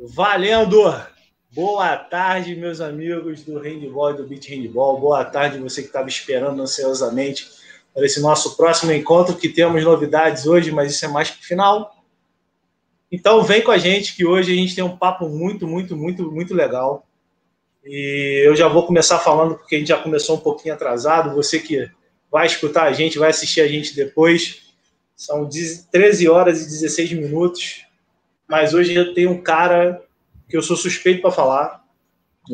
Valendo! Boa tarde, meus amigos do Handball e do Beat Handball. Boa tarde, você que estava esperando ansiosamente para esse nosso próximo encontro, que temos novidades hoje, mas isso é mais para o final. Então vem com a gente, que hoje a gente tem um papo muito, muito, muito, muito legal. E eu já vou começar falando, porque a gente já começou um pouquinho atrasado. Você que vai escutar a gente, vai assistir a gente depois. São 13 horas e 16 minutos mas hoje eu tenho um cara que eu sou suspeito para falar,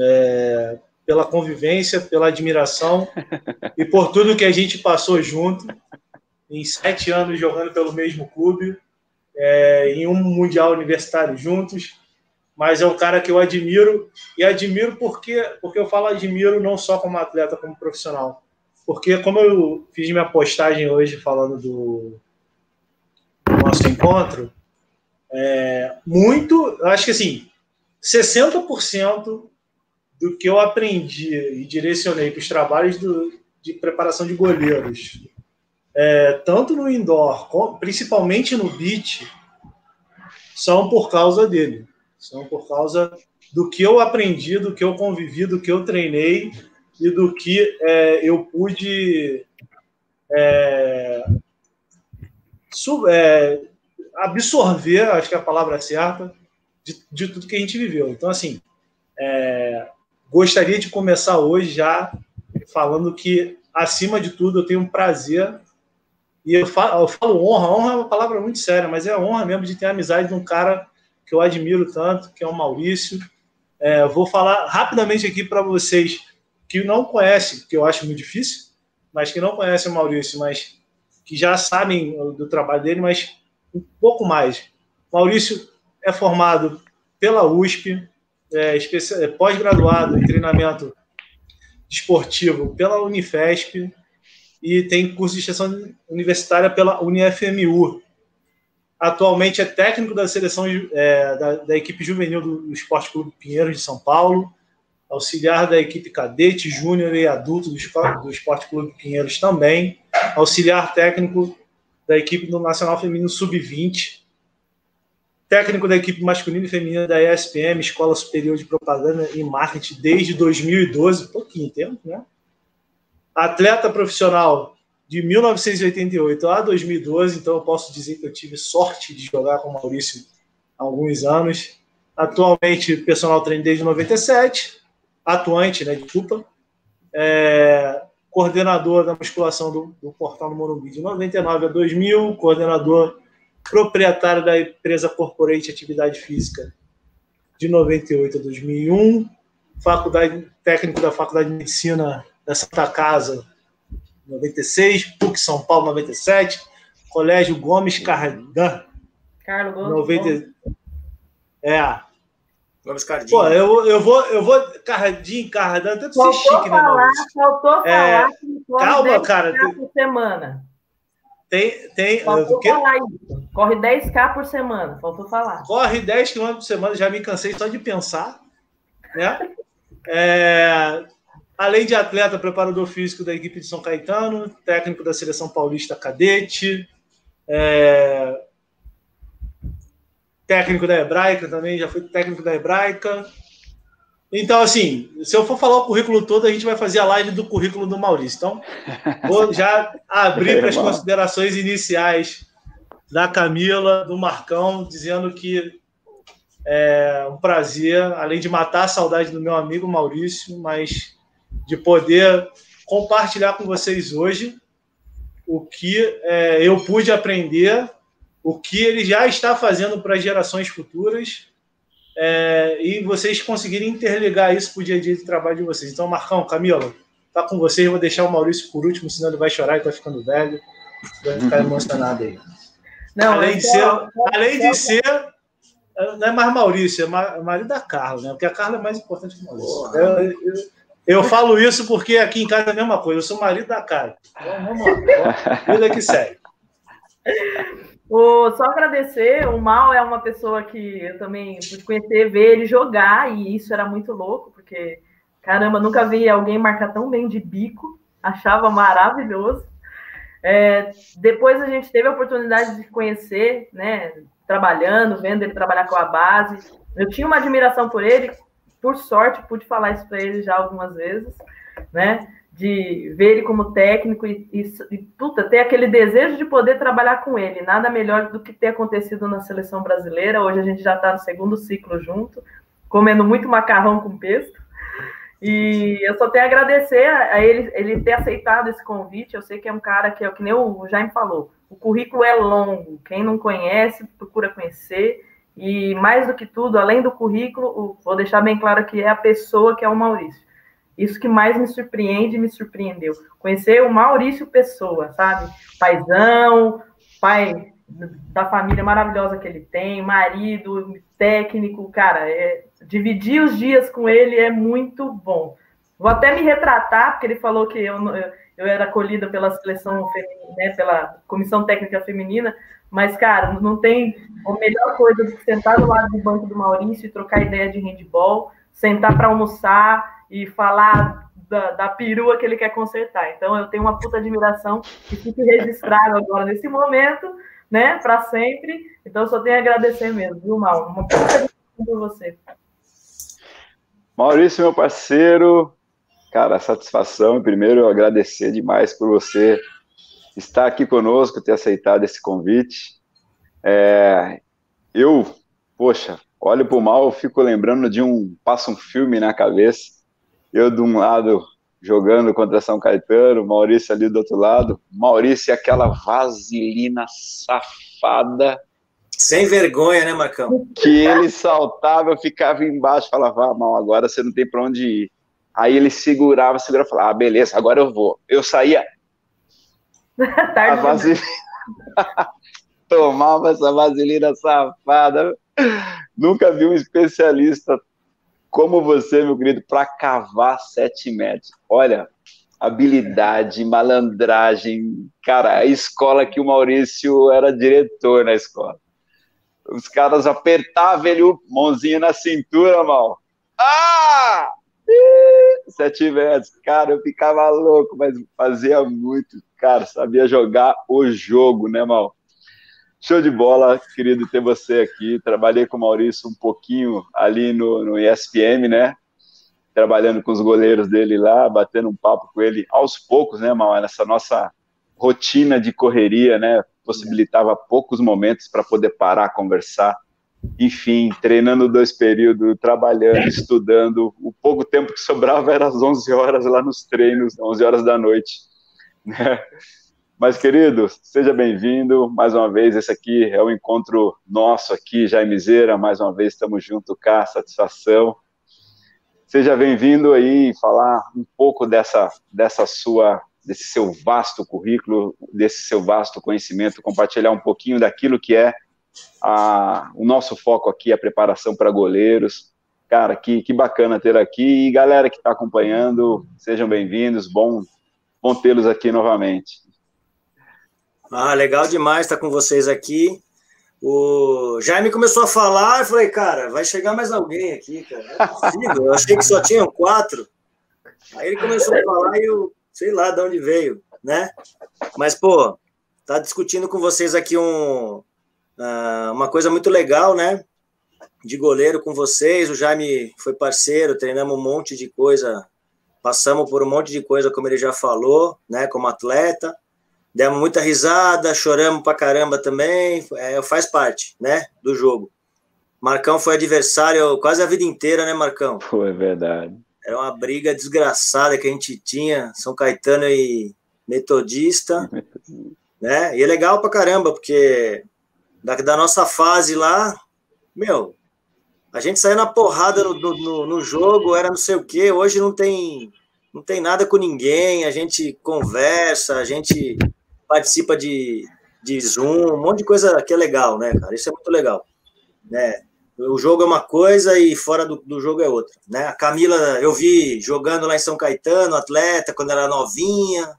é, pela convivência, pela admiração e por tudo que a gente passou junto, em sete anos jogando pelo mesmo clube, é, em um Mundial Universitário juntos. Mas é um cara que eu admiro, e admiro porque, porque eu falo admiro não só como atleta, como profissional. Porque, como eu fiz minha postagem hoje falando do, do nosso encontro, é, muito, acho que assim, 60% do que eu aprendi e direcionei para os trabalhos do, de preparação de goleiros, é, tanto no indoor, principalmente no beach, são por causa dele. São por causa do que eu aprendi, do que eu convivi, do que eu treinei e do que é, eu pude é, sub, é, absorver, acho que é a palavra certa, de, de tudo que a gente viveu. Então, assim, é, gostaria de começar hoje já falando que, acima de tudo, eu tenho um prazer, e eu falo, eu falo honra, honra é uma palavra muito séria, mas é honra mesmo de ter amizade de um cara que eu admiro tanto, que é o Maurício. É, vou falar rapidamente aqui para vocês que não conhecem, que eu acho muito difícil, mas que não conhecem o Maurício, mas que já sabem do trabalho dele, mas um pouco mais. Maurício é formado pela USP, é, é, pós-graduado em treinamento esportivo pela Unifesp e tem curso de extensão universitária pela UniFMU. Atualmente é técnico da seleção é, da, da, equipe juvenil do Esporte Clube Pinheiros de São Paulo, auxiliar da equipe cadete, júnior e adulto do, do Esporte Clube Pinheiros também, auxiliar técnico da equipe do Nacional Feminino Sub-20, técnico da equipe masculina e feminina da ESPM, Escola Superior de Propaganda e Marketing, desde 2012, pouquinho tempo, né? Atleta profissional de 1988 a 2012, então eu posso dizer que eu tive sorte de jogar com o Maurício há alguns anos. Atualmente, personal trainer desde 97, atuante, né, desculpa. É, coordenador da musculação do, do Portal do Morumbi de 99 a 2000, coordenador proprietário da empresa Corporate Atividade Física de 98 a 2001, faculdade técnico da Faculdade de Medicina da Santa Casa 96, PUC São Paulo 97, Colégio Gomes Cardan. Carlos Gomes. 90, é, Gomes Cardim. Pô, eu, eu vou, eu vou Cardim, Cardan, tanto ser chique, né, Maurício? Faltou é, falar que Calma, cara. por semana. Tem, tem. Faltou falar isso. Corre 10k por semana, faltou falar. Corre 10 km por semana, já me cansei só de pensar. Né? É, além de atleta, preparador físico da equipe de São Caetano, técnico da seleção paulista cadete, é, técnico da Hebraica também, já fui técnico da Hebraica. Então, assim, se eu for falar o currículo todo, a gente vai fazer a live do currículo do Maurício. Então, vou já abrir para as considerações iniciais da Camila, do Marcão, dizendo que é um prazer, além de matar a saudade do meu amigo Maurício, mas de poder compartilhar com vocês hoje o que é, eu pude aprender o que ele já está fazendo para gerações futuras é, e vocês conseguirem interligar isso para o dia a dia de trabalho de vocês. Então, Marcão, Camila, tá com vocês. Vou deixar o Maurício por último, senão ele vai chorar e está ficando velho. Vai ficar emocionado aí. Não, além, de ser, além de ser, não é mais Maurício, é marido da Carla, né? Porque a Carla é mais importante que o Maurício. Eu, eu, eu, falo isso porque aqui em casa é a mesma coisa. Eu sou marido da Carla. Então, vamos lá. Vida que segue. O, só agradecer, o Mal é uma pessoa que eu também pude conhecer, ver ele jogar, e isso era muito louco, porque, caramba, nunca vi alguém marcar tão bem de bico, achava maravilhoso. É, depois a gente teve a oportunidade de conhecer, né, trabalhando, vendo ele trabalhar com a base, Eu tinha uma admiração por ele, por sorte, pude falar isso para ele já algumas vezes, né? De ver ele como técnico e, e, e, puta, ter aquele desejo de poder trabalhar com ele. Nada melhor do que ter acontecido na seleção brasileira. Hoje a gente já está no segundo ciclo junto, comendo muito macarrão com pesto. E eu só tenho a agradecer a ele, ele ter aceitado esse convite. Eu sei que é um cara que é que nem o Jaime falou. O currículo é longo. Quem não conhece, procura conhecer. E mais do que tudo, além do currículo, vou deixar bem claro que é a pessoa que é o Maurício. Isso que mais me surpreende e me surpreendeu. Conhecer o Maurício Pessoa, sabe? Paizão, pai da família maravilhosa que ele tem, marido, técnico, cara, é, dividir os dias com ele é muito bom. Vou até me retratar, porque ele falou que eu, eu era acolhida pela seleção feminina, né, pela comissão técnica feminina, mas, cara, não tem a melhor coisa do que sentar do lado do banco do Maurício e trocar ideia de handball, sentar para almoçar e falar da, da, perua que ele quer consertar. Então, eu tenho uma puta admiração que fique registrado agora nesse momento, né, para sempre. Então, eu só tenho a agradecer mesmo, viu, Mal? Uma puta admiração por você. Maurício, meu parceiro, cara, satisfação. Primeiro, agradecer demais por você estar aqui conosco, ter aceitado esse convite. É, eu, poxa, olho para o mal, fico lembrando de um. passa um filme na cabeça. Eu, de um lado, jogando contra São Caetano, Maurício ali do outro lado. Maurício e aquela vaselina safada. Sem vergonha, né, Marcão? Que ele saltava, eu ficava embaixo, falava, ah, mal, agora você não tem para onde ir. Aí ele segurava, segurava, falava, ah, beleza, agora eu vou. Eu saía a vaselina... Tomava essa vaselina safada. Nunca vi um especialista como você, meu querido, para cavar sete metros. Olha, habilidade, malandragem. Cara, a escola que o Maurício era diretor na escola. Os caras apertavam ele, mãozinha na cintura, mal. Ah! Sete metros. Cara, eu ficava louco, mas fazia muito cara, sabia jogar o jogo, né, Mal? Show de bola, querido ter você aqui. Trabalhei com o Maurício um pouquinho ali no, no ESPM, né? Trabalhando com os goleiros dele lá, batendo um papo com ele aos poucos, né, Mal? Nessa nossa rotina de correria, né? Possibilitava poucos momentos para poder parar, conversar. Enfim, treinando dois períodos, trabalhando, estudando. O pouco tempo que sobrava era às 11 horas lá nos treinos, 11 horas da noite Mas, querido, seja bem-vindo mais uma vez. Esse aqui é o encontro nosso aqui, Jaime Zera. Mais uma vez estamos juntos cá, satisfação. Seja bem-vindo aí falar um pouco dessa, dessa sua, desse seu vasto currículo, desse seu vasto conhecimento, compartilhar um pouquinho daquilo que é a, o nosso foco aqui, a preparação para goleiros. Cara, que, que bacana ter aqui. E galera que está acompanhando, sejam bem-vindos. Bom bom tê-los aqui novamente. Ah, legal demais estar com vocês aqui. O Jaime começou a falar, eu falei, cara, vai chegar mais alguém aqui, cara. É eu achei que só tinham quatro. Aí ele começou a falar e eu sei lá de onde veio, né? Mas, pô, tá discutindo com vocês aqui um, uh, uma coisa muito legal, né? De goleiro com vocês. O Jaime foi parceiro, treinamos um monte de coisa passamos por um monte de coisa, como ele já falou, né, como atleta, demos muita risada, choramos pra caramba também, é, faz parte, né, do jogo. Marcão foi adversário quase a vida inteira, né, Marcão? Foi verdade. Era uma briga desgraçada que a gente tinha, São Caetano e Metodista, né? E é legal pra caramba, porque da, da nossa fase lá, meu, a gente saía na porrada no, no, no, jogo, era não sei o quê. Hoje não tem, não tem nada com ninguém. A gente conversa, a gente participa de, de Zoom, um monte de coisa que é legal, né, cara? Isso é muito legal. Né? O jogo é uma coisa e fora do, do jogo é outra. Né? A Camila, eu vi jogando lá em São Caetano, atleta, quando era novinha,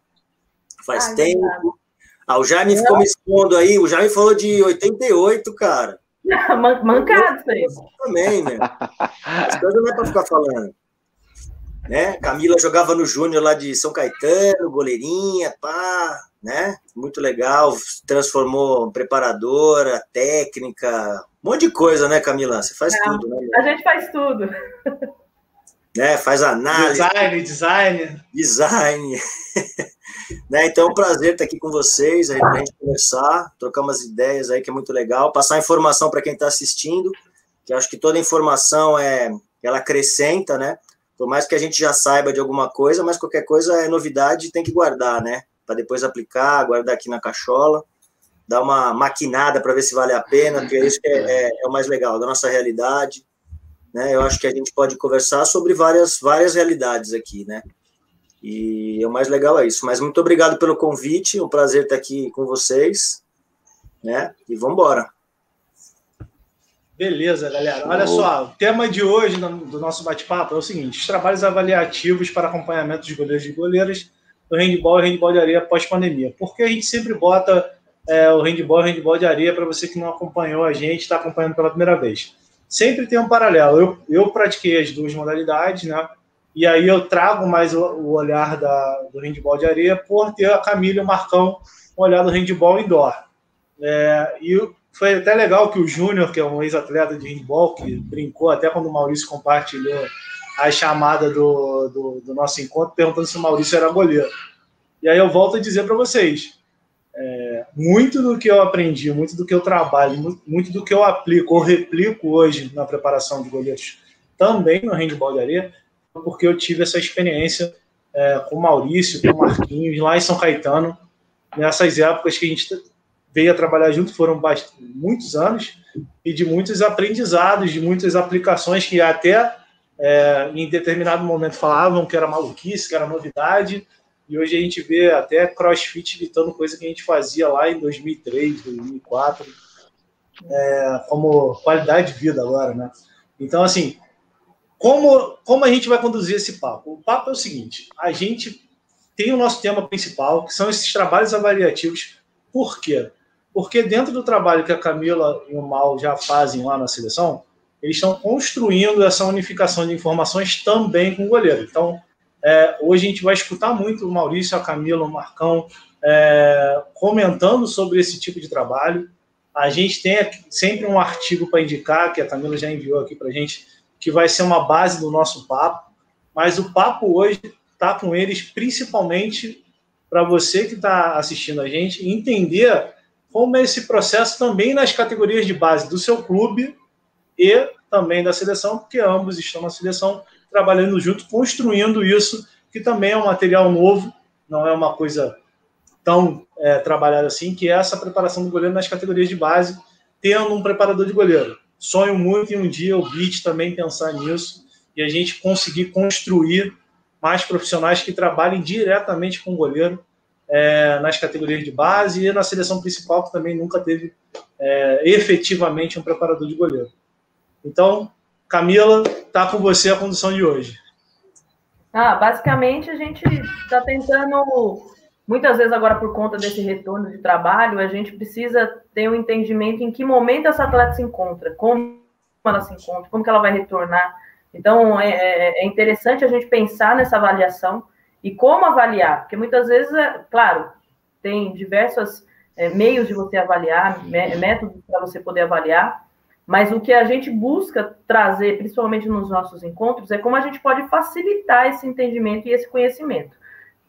faz Ai, tempo. Ah, o Jaime ficou me expondo aí. O Jaime falou de 88, cara. Mancado isso aí. Também, né? As coisas não é para ficar falando. Né? Camila jogava no Júnior lá de São Caetano, goleirinha, pá, né? Muito legal, transformou preparadora, técnica, Um monte de coisa, né, Camila? Você faz tudo, né? A gente faz tudo. Né, faz análise. Design, design. Design. né, então é um prazer estar aqui com vocês, aí, a gente conversar, trocar umas ideias aí, que é muito legal, passar informação para quem está assistindo, que acho que toda informação é, ela acrescenta, né? Por mais que a gente já saiba de alguma coisa, mas qualquer coisa é novidade tem que guardar, né? Para depois aplicar, guardar aqui na cachola, dar uma maquinada para ver se vale a pena, porque é isso é, é, é o mais legal, da nossa realidade. Né? Eu acho que a gente pode conversar sobre várias, várias realidades aqui, né? E o mais legal é isso. Mas muito obrigado pelo convite, um prazer estar aqui com vocês, né? E vamos embora. Beleza, galera. Olha só, o tema de hoje do nosso bate-papo é o seguinte: os trabalhos avaliativos para acompanhamento de goleiros e goleiras do handball e handball de areia pós-pandemia. Porque a gente sempre bota é, o handball e handball de areia para você que não acompanhou a gente, está acompanhando pela primeira vez. Sempre tem um paralelo. Eu, eu pratiquei as duas modalidades, né? E aí eu trago mais o, o olhar da, do handball de areia por ter a Camila e o Marcão olhar do handball indoor. É, e foi até legal que o Júnior, que é um ex-atleta de handball, que brincou até quando o Maurício compartilhou a chamada do, do, do, nosso encontro, perguntando se o Maurício era goleiro. E aí eu volto a dizer para vocês, é, muito do que eu aprendi, muito do que eu trabalho, muito, do que eu aplico ou replico hoje na preparação de goleiros, também no handball de areia, porque eu tive essa experiência é, com o Maurício, com o Marquinhos, lá em São Caetano, nessas épocas que a gente veio a trabalhar junto foram muitos anos e de muitos aprendizados, de muitas aplicações que até é, em determinado momento falavam que era maluquice, que era novidade, e hoje a gente vê até crossfit gritando coisa que a gente fazia lá em 2003, 2004, é, como qualidade de vida agora, né? Então, assim, como, como a gente vai conduzir esse papo? O papo é o seguinte: a gente tem o nosso tema principal, que são esses trabalhos avaliativos. Por quê? Porque dentro do trabalho que a Camila e o Mal já fazem lá na seleção, eles estão construindo essa unificação de informações também com o goleiro. Então, é, hoje a gente vai escutar muito o Maurício, a Camila, o Marcão é, comentando sobre esse tipo de trabalho. A gente tem sempre um artigo para indicar, que a Camila já enviou aqui para a gente, que vai ser uma base do nosso papo. Mas o papo hoje está com eles principalmente para você que está assistindo a gente entender como é esse processo também nas categorias de base do seu clube e também da seleção, porque ambos estão na seleção trabalhando junto, construindo isso, que também é um material novo, não é uma coisa tão é, trabalhada assim, que é essa preparação do goleiro nas categorias de base, tendo um preparador de goleiro. Sonho muito em um dia o BIT também pensar nisso e a gente conseguir construir mais profissionais que trabalhem diretamente com o goleiro é, nas categorias de base e na seleção principal, que também nunca teve é, efetivamente um preparador de goleiro. Então, Camila, está com você a condução de hoje. Ah, basicamente a gente está tentando, muitas vezes agora por conta desse retorno de trabalho, a gente precisa ter um entendimento em que momento essa atleta se encontra, como ela se encontra, como que ela vai retornar. Então é, é, é interessante a gente pensar nessa avaliação e como avaliar? Porque muitas vezes, é, claro, tem diversos é, meios de você avaliar, métodos para você poder avaliar, mas o que a gente busca trazer, principalmente nos nossos encontros, é como a gente pode facilitar esse entendimento e esse conhecimento.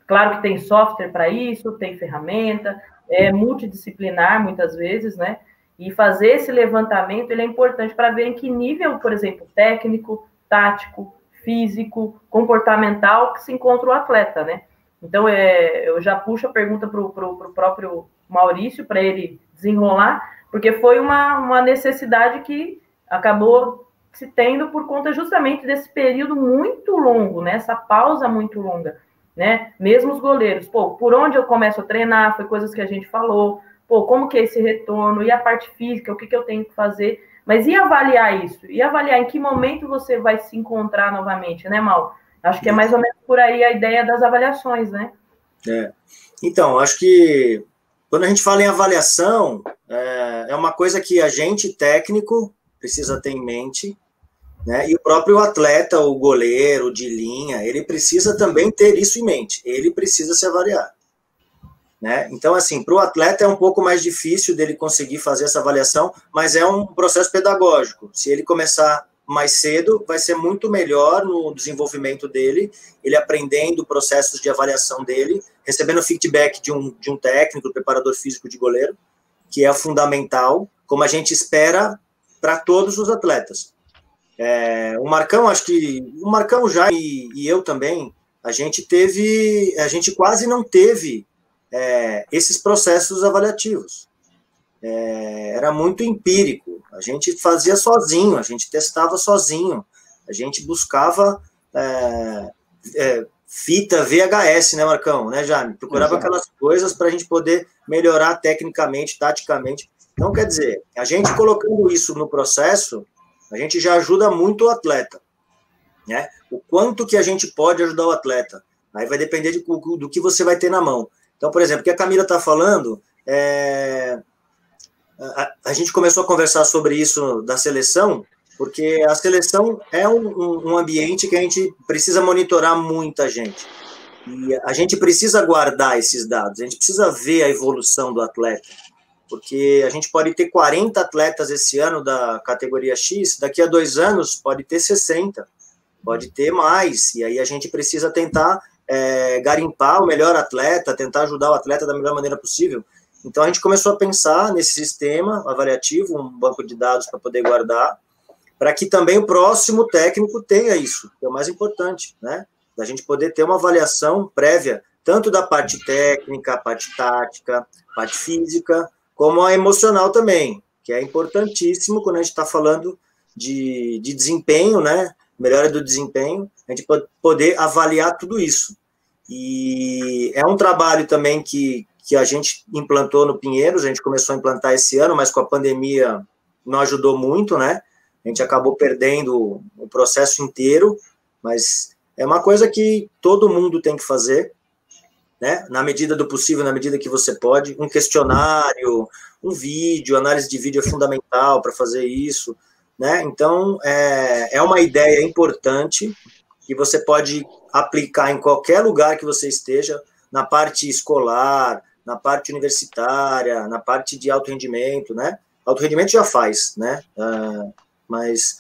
Claro que tem software para isso, tem ferramenta, é multidisciplinar muitas vezes, né? E fazer esse levantamento ele é importante para ver em que nível, por exemplo, técnico, tático, físico, comportamental que se encontra o atleta, né? Então, é, eu já puxo a pergunta para o próprio Maurício, para ele desenrolar, porque foi uma, uma necessidade que acabou se tendo por conta justamente desse período muito longo, né? Essa pausa muito longa, né? Mesmo os goleiros, pô, por onde eu começo a treinar, foi coisas que a gente falou, pô, como que é esse retorno, e a parte física, o que, que eu tenho que fazer. Mas e avaliar isso? E avaliar em que momento você vai se encontrar novamente, né, Mal? Acho que é mais ou menos por aí a ideia das avaliações, né? É. Então, acho que quando a gente fala em avaliação, é, é uma coisa que a gente, técnico, precisa ter em mente, né? E o próprio atleta, o goleiro de linha, ele precisa também ter isso em mente. Ele precisa se avaliar. Né? Então, assim, para o atleta é um pouco mais difícil dele conseguir fazer essa avaliação, mas é um processo pedagógico. Se ele começar mais cedo, vai ser muito melhor no desenvolvimento dele, ele aprendendo processos de avaliação dele, recebendo feedback de um, de um técnico, preparador físico de goleiro, que é fundamental, como a gente espera para todos os atletas. É, o Marcão, acho que o Marcão já e, e, eu também, a gente teve, a gente quase não teve é, esses processos avaliativos. É, era muito empírico. A gente fazia sozinho, a gente testava sozinho, a gente buscava é, é, fita VHS, né, Marcão? Né, Jaime? Procurava Exato. aquelas coisas para a gente poder melhorar tecnicamente, taticamente. Então, quer dizer, a gente colocando isso no processo, a gente já ajuda muito o atleta. Né? O quanto que a gente pode ajudar o atleta. Aí vai depender de, do que você vai ter na mão. Então, por exemplo, o que a Camila está falando, é, a, a, gente começou a conversar sobre isso da seleção, porque a seleção é um, um ambiente que a gente precisa monitorar muita gente. E a gente precisa guardar esses dados, a gente precisa ver a evolução do atleta. Porque a gente pode ter 40 atletas esse ano da categoria X, daqui a dois anos pode ter 60, pode ter mais. E aí a gente precisa tentar é, garimpar o melhor atleta, tentar ajudar o atleta da melhor maneira possível. Então a gente começou a pensar nesse sistema avaliativo, um banco de dados para poder guardar, para que também o próximo técnico tenha isso, que é o mais importante, né? Da gente poder ter uma avaliação prévia, tanto da parte técnica, parte tática, parte física, como a emocional também, que é importantíssimo quando a gente está falando de, de desempenho, né? Melhora do desempenho, a gente pode poder avaliar tudo isso. E é um trabalho também que, que a gente implantou no Pinheiros, a gente começou a implantar esse ano, mas com a pandemia não ajudou muito, né? A gente acabou perdendo o processo inteiro, mas é uma coisa que todo mundo tem que fazer, né? Na medida do possível, na medida que você pode. Um questionário, um vídeo, análise de vídeo é fundamental para fazer isso, né? Então, é, é uma ideia importante que você pode aplicar em qualquer lugar que você esteja, na parte escolar, na parte universitária, na parte de alto rendimento, né? Alto rendimento já faz, né? Uh, mas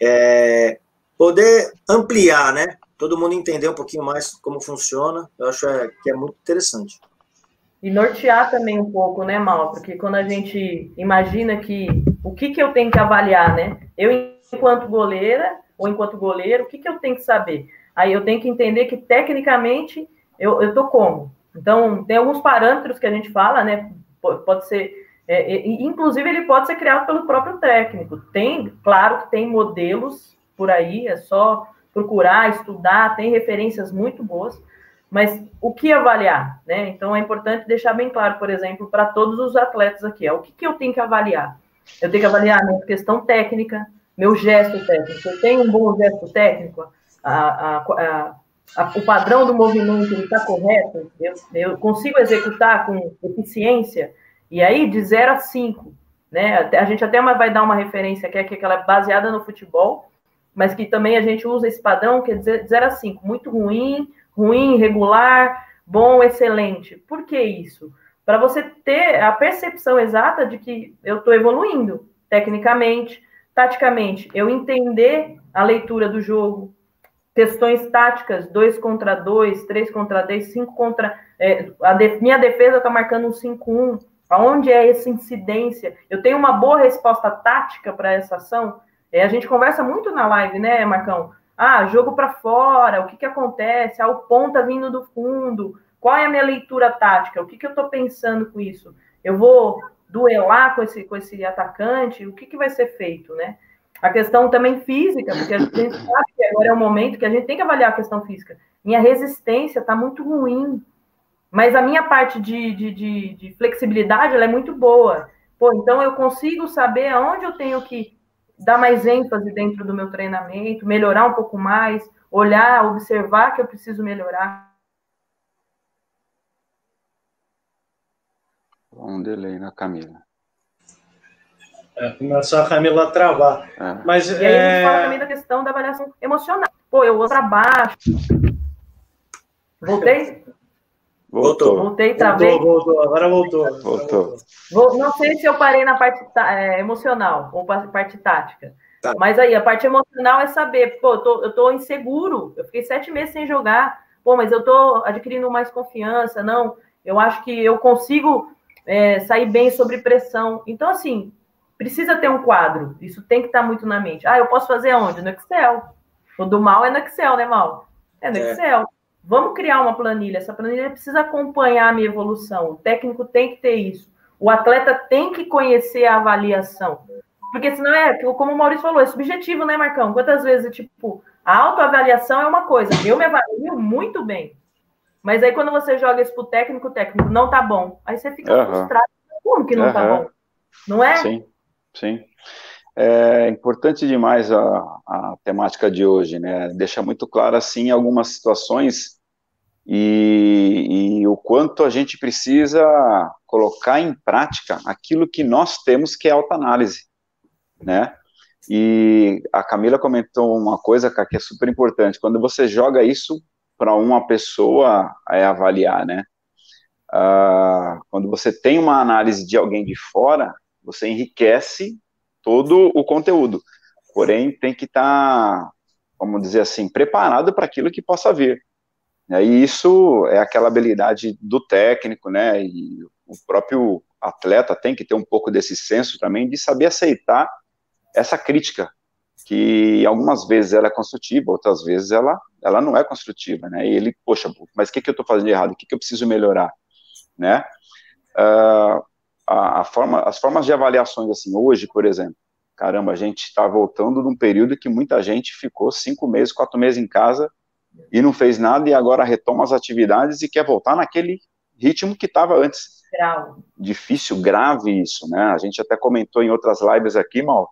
é, poder ampliar, né? Todo mundo entender um pouquinho mais como funciona, eu acho é, que é muito interessante. E nortear também um pouco, né, Mal? Porque quando a gente imagina que o que, que eu tenho que avaliar, né? Eu, enquanto goleira, ou enquanto goleiro, o que, que eu tenho que saber? Aí eu tenho que entender que, tecnicamente, eu, eu tô como? Então, tem alguns parâmetros que a gente fala, né? Pode ser, é, é, inclusive, ele pode ser criado pelo próprio técnico. Tem, claro que tem modelos por aí, é só procurar, estudar, tem referências muito boas, mas o que avaliar, né? Então, é importante deixar bem claro, por exemplo, para todos os atletas aqui, é o que, que eu tenho que avaliar? Eu tenho que avaliar minha questão técnica, meu gesto técnico. Eu tenho um bom gesto técnico? A, a, a o padrão do movimento está correto, eu, eu, consigo executar com eficiência, e aí de 0 a 5, né? A gente até vai dar uma referência que é que ela é baseada no futebol, mas que também a gente usa esse padrão que é de 0 a 5, muito ruim, ruim, regular, bom, excelente. Por que isso? Para você ter a percepção exata de que eu estou evoluindo tecnicamente, taticamente, eu entender a leitura do jogo, questões táticas, dois contra dois, três contra dez, cinco contra. É, de, minha defesa está marcando um 5-1. Aonde é essa incidência? Eu tenho uma boa resposta tática para essa ação. É, a gente conversa muito na live, né, Marcão? Ah, jogo para fora, o que, que acontece? Ah, o ponta vindo do fundo. Qual é a minha leitura tática? O que, que eu estou pensando com isso? Eu vou duelar com esse, com esse atacante? O que, que vai ser feito, né? A questão também física, porque a gente sabe que agora é o momento que a gente tem que avaliar a questão física. Minha resistência está muito ruim, mas a minha parte de, de, de, de flexibilidade é muito boa. Pô, então eu consigo saber aonde eu tenho que dar mais ênfase dentro do meu treinamento, melhorar um pouco mais, olhar, observar que eu preciso melhorar. Um delay na Camila. É, começou a Camila a travar. É. Mas, e aí é... a gente fala também da questão da avaliação emocional. Pô, eu vou para baixo. Voltei? Voltou. Voltei, travei. Voltou, voltou, agora voltou. Voltou. Vou, não sei se eu parei na parte é, emocional ou parte tática. Tá. Mas aí, a parte emocional é saber, pô, eu tô, eu tô inseguro, eu fiquei sete meses sem jogar, pô, mas eu tô adquirindo mais confiança, não, eu acho que eu consigo é, sair bem sobre pressão. Então, assim, precisa ter um quadro, isso tem que estar tá muito na mente. Ah, eu posso fazer onde? No Excel. O do mal é no Excel, né, Mal? É no é. Excel. Vamos criar uma planilha. Essa planilha precisa acompanhar a minha evolução. O técnico tem que ter isso. O atleta tem que conhecer a avaliação. Porque senão é, como o Maurício falou, é subjetivo, né, Marcão? Quantas vezes, tipo, a autoavaliação é uma coisa, eu me avalio muito bem. Mas aí quando você joga isso pro técnico, o técnico não tá bom. Aí você fica uhum. frustrado. Como que não uhum. tá bom? Não é? Sim, sim. É importante demais a, a temática de hoje, né? Deixa muito claro, assim, algumas situações e, e, o quanto a gente precisa colocar em prática aquilo que nós temos que é autoanálise, né? E a Camila comentou uma coisa, cara, que é super importante. Quando você joga isso para uma pessoa é avaliar, né? Ah, quando você tem uma análise de alguém de fora, você enriquece todo o conteúdo. Porém, tem que estar, tá, vamos dizer assim, preparado para aquilo que possa vir. E isso é aquela habilidade do técnico, né? E o próprio atleta tem que ter um pouco desse senso também de saber aceitar essa crítica, que algumas vezes ela é construtiva, outras vezes ela, ela não é construtiva, né? E ele, poxa, mas o que, que eu estou fazendo de errado? O que, que eu preciso melhorar, né? Uh, a, a, forma, as formas de avaliações, assim, hoje, por exemplo, caramba, a gente está voltando de um período que muita gente ficou cinco meses, quatro meses em casa e não fez nada e agora retoma as atividades e quer voltar naquele ritmo que estava antes. Grave. Difícil, grave isso, né? A gente até comentou em outras lives aqui, Mal,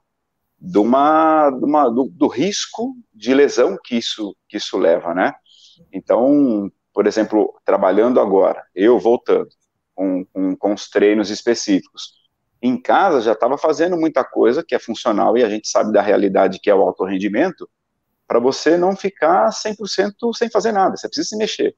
de uma, de uma do, do, risco de lesão que isso, que isso leva, né? Então, por exemplo, trabalhando agora, eu voltando com, com, com os treinos específicos, em casa já estava fazendo muita coisa que é funcional e a gente sabe da realidade que é o alto rendimento, para você não ficar 100% sem fazer nada, você precisa se mexer.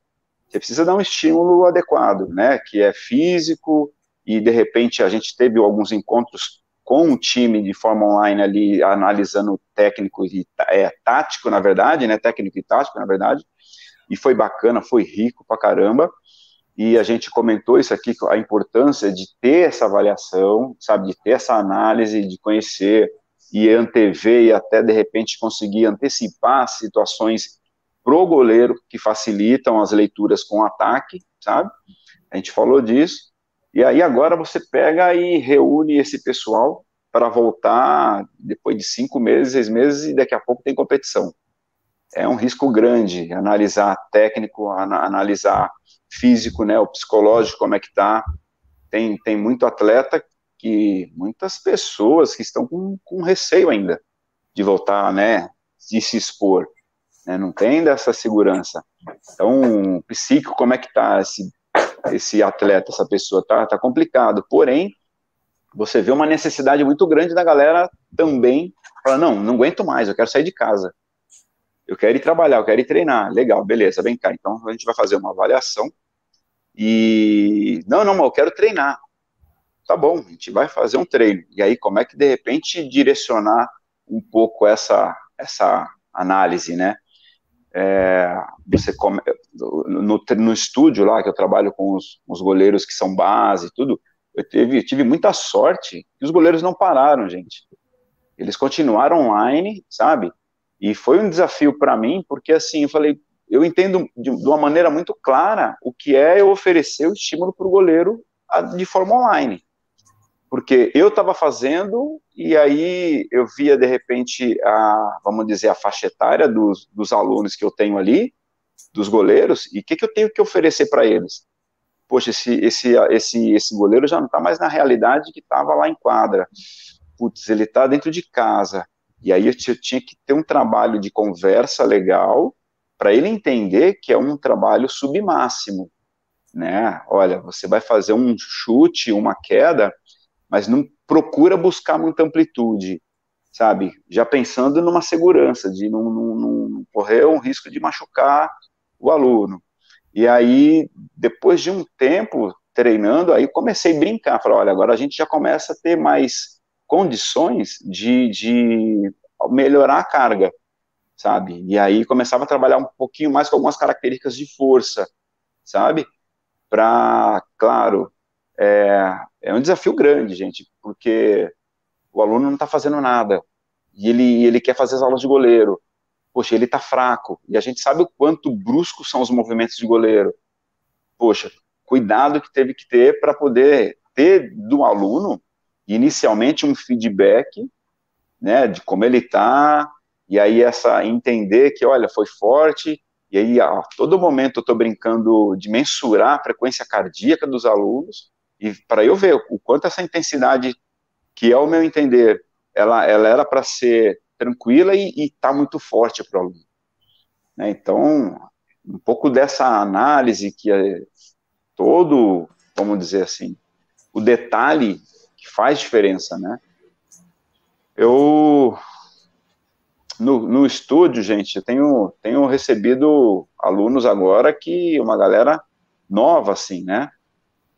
Você precisa dar um estímulo adequado, né, que é físico, e de repente a gente teve alguns encontros com o time de forma online ali, analisando técnico e é, tático, na verdade, né, técnico e tático, na verdade, e foi bacana, foi rico pra caramba, e a gente comentou isso aqui, a importância de ter essa avaliação, sabe, de ter essa análise, de conhecer e antever e até de repente conseguir antecipar situações pro goleiro que facilitam as leituras com ataque, sabe? A gente falou disso. E aí agora você pega e reúne esse pessoal para voltar depois de cinco meses, seis meses e daqui a pouco tem competição. É um risco grande analisar técnico, analisar físico, né, o psicológico, como é que tá. Tem, tem muito atleta que muitas pessoas que estão com, com receio ainda de voltar, né, de se expor, né, não tem dessa segurança. Então, psíquico, como é que tá esse atleta, essa pessoa? Tá, tá complicado, porém, você vê uma necessidade muito grande da galera também falar, não, não aguento mais, eu quero sair de casa. Eu quero ir trabalhar, eu quero ir treinar. Legal, beleza, vem cá. Então a gente vai fazer uma avaliação. E não, não, eu quero treinar tá bom, a gente vai fazer um treino. E aí, como é que de repente direcionar um pouco essa, essa análise, né? É, você come, no, no estúdio lá que eu trabalho com os, os goleiros que são base e tudo, eu tive, tive muita sorte que os goleiros não pararam, gente. Eles continuaram online, sabe? E foi um desafio para mim, porque assim, eu falei, eu entendo de, de, uma maneira muito clara o que é eu oferecer o estímulo para o goleiro de forma online porque eu estava fazendo e aí eu via de repente a, vamos dizer, a faixa etária dos, dos alunos que eu tenho ali, dos goleiros, e o que, que eu tenho que oferecer para eles? Poxa, esse, esse, esse, esse goleiro já não está mais na realidade que estava lá em quadra. Putz, ele está dentro de casa. E aí eu tinha que ter um trabalho de conversa legal para ele entender que é um trabalho submáximo, né? Olha, você vai fazer um chute, uma queda, mas não procura buscar muita amplitude, sabe? Já pensando numa segurança, de não, não, não correr um risco de machucar o aluno. E aí, depois de um tempo treinando, aí comecei a brincar. Falei, olha, agora a gente já começa a ter mais condições de, de melhorar a carga, sabe? E aí começava a trabalhar um pouquinho mais com algumas características de força, sabe? Para, claro, é, é um desafio grande, gente, porque o aluno não está fazendo nada. E ele, ele quer fazer as aulas de goleiro. Poxa, ele está fraco. E a gente sabe o quanto bruscos são os movimentos de goleiro. Poxa, cuidado que teve que ter para poder ter do aluno inicialmente um feedback, né, de como ele está e aí essa entender que olha foi forte. E aí a todo momento eu estou brincando de mensurar a frequência cardíaca dos alunos e para eu ver o quanto essa intensidade que ao meu entender ela, ela era para ser tranquila e está muito forte para o aluno. Né? Então, um pouco dessa análise que é todo, vamos dizer assim, o detalhe que faz diferença, né? Eu no, no estúdio, gente, eu tenho, tenho recebido alunos agora que uma galera nova, assim, né?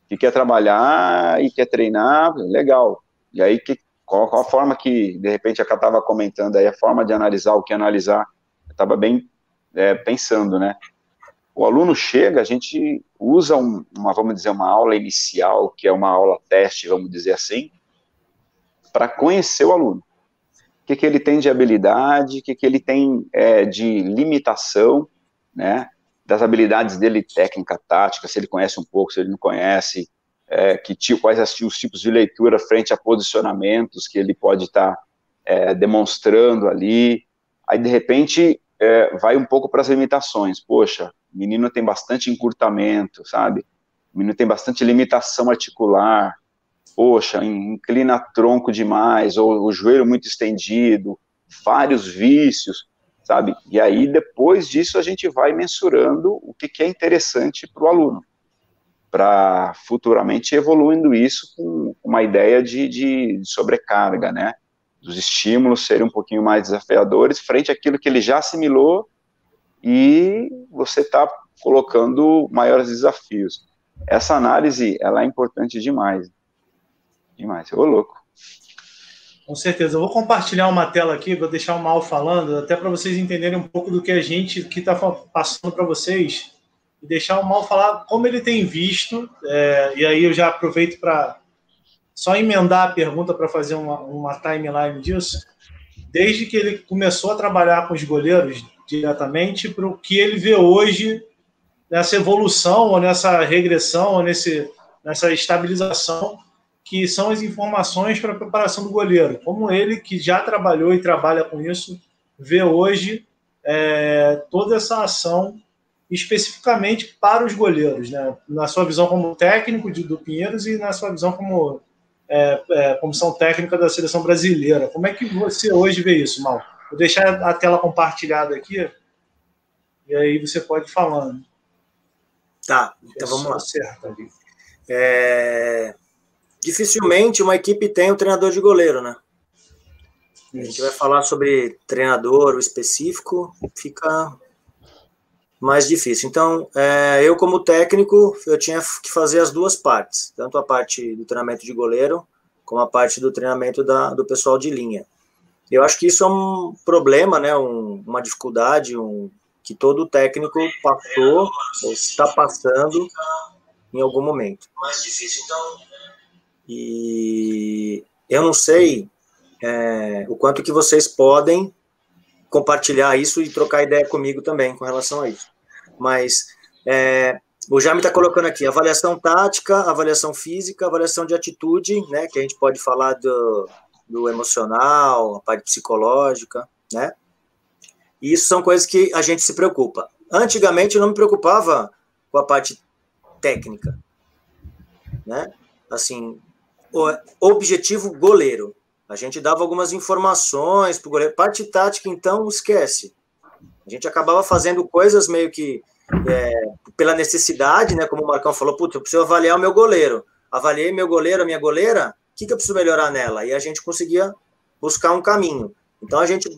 Que quer trabalhar e quer treinar, legal. E aí, que, qual, qual a forma que, de repente, a Cá estava comentando aí, a forma de analisar o que analisar, eu estava bem é, pensando, né? O aluno chega, a gente usa um, uma, vamos dizer, uma aula inicial, que é uma aula teste, vamos dizer assim, para conhecer o aluno. O que, que ele tem de habilidade, o que, que ele tem é, de limitação, né? Das habilidades dele, técnica, tática, se ele conhece um pouco, se ele não conhece, é, que quais os tipos de leitura frente a posicionamentos que ele pode estar tá, é, demonstrando ali. Aí, de repente, é, vai um pouco para as limitações. Poxa, o menino tem bastante encurtamento, sabe? O menino tem bastante limitação articular. Poxa, inclina tronco demais, ou o joelho muito estendido, vários vícios, sabe? E aí, depois disso, a gente vai mensurando o que, que é interessante para o aluno para futuramente evoluindo isso com uma ideia de, de, sobrecarga, né? Dos estímulos serem um pouquinho mais desafiadores frente àquilo que ele já assimilou e você está colocando maiores desafios. Essa análise, ela é importante demais. Demais, ô louco. Com certeza. Eu vou compartilhar uma tela aqui, vou deixar o Mal falando, até para vocês entenderem um pouco do que a gente que está passando para vocês e deixar o Mal falar como ele tem visto. É, e aí eu já aproveito para só emendar a pergunta para fazer uma, uma timeline disso. Desde que ele começou a trabalhar com os goleiros diretamente, para o que ele vê hoje nessa evolução, ou nessa regressão, ou nesse, nessa estabilização, que são as informações para a preparação do goleiro. Como ele, que já trabalhou e trabalha com isso, vê hoje é, toda essa ação especificamente para os goleiros, né? na sua visão como técnico de, do Pinheiros e na sua visão como é, é, comissão técnica da seleção brasileira. Como é que você hoje vê isso, Mal? Vou deixar a tela compartilhada aqui e aí você pode ir falando. Tá, então vamos lá. Certo. É... Dificilmente uma equipe tem um treinador de goleiro, né? A gente vai falar sobre treinador específico, fica mais difícil. Então, é, eu como técnico, eu tinha que fazer as duas partes, tanto a parte do treinamento de goleiro, como a parte do treinamento da, do pessoal de linha. Eu acho que isso é um problema, né, um, uma dificuldade, um, que todo técnico passou ou está passando em algum momento. Mais difícil, então. E eu não sei é, o quanto que vocês podem compartilhar isso e trocar ideia comigo também com relação a isso. Mas é, o Jaime está colocando aqui avaliação tática, avaliação física, avaliação de atitude, né? Que a gente pode falar do, do emocional, a parte psicológica, né? E isso são coisas que a gente se preocupa. Antigamente eu não me preocupava com a parte técnica, né? Assim, objetivo goleiro. A gente dava algumas informações para o goleiro. Parte tática, então, esquece. A gente acabava fazendo coisas meio que é, pela necessidade, né? Como o Marcão falou, putz, eu preciso avaliar o meu goleiro. Avaliei meu goleiro, a minha goleira, o que, que eu preciso melhorar nela? E a gente conseguia buscar um caminho. Então a gente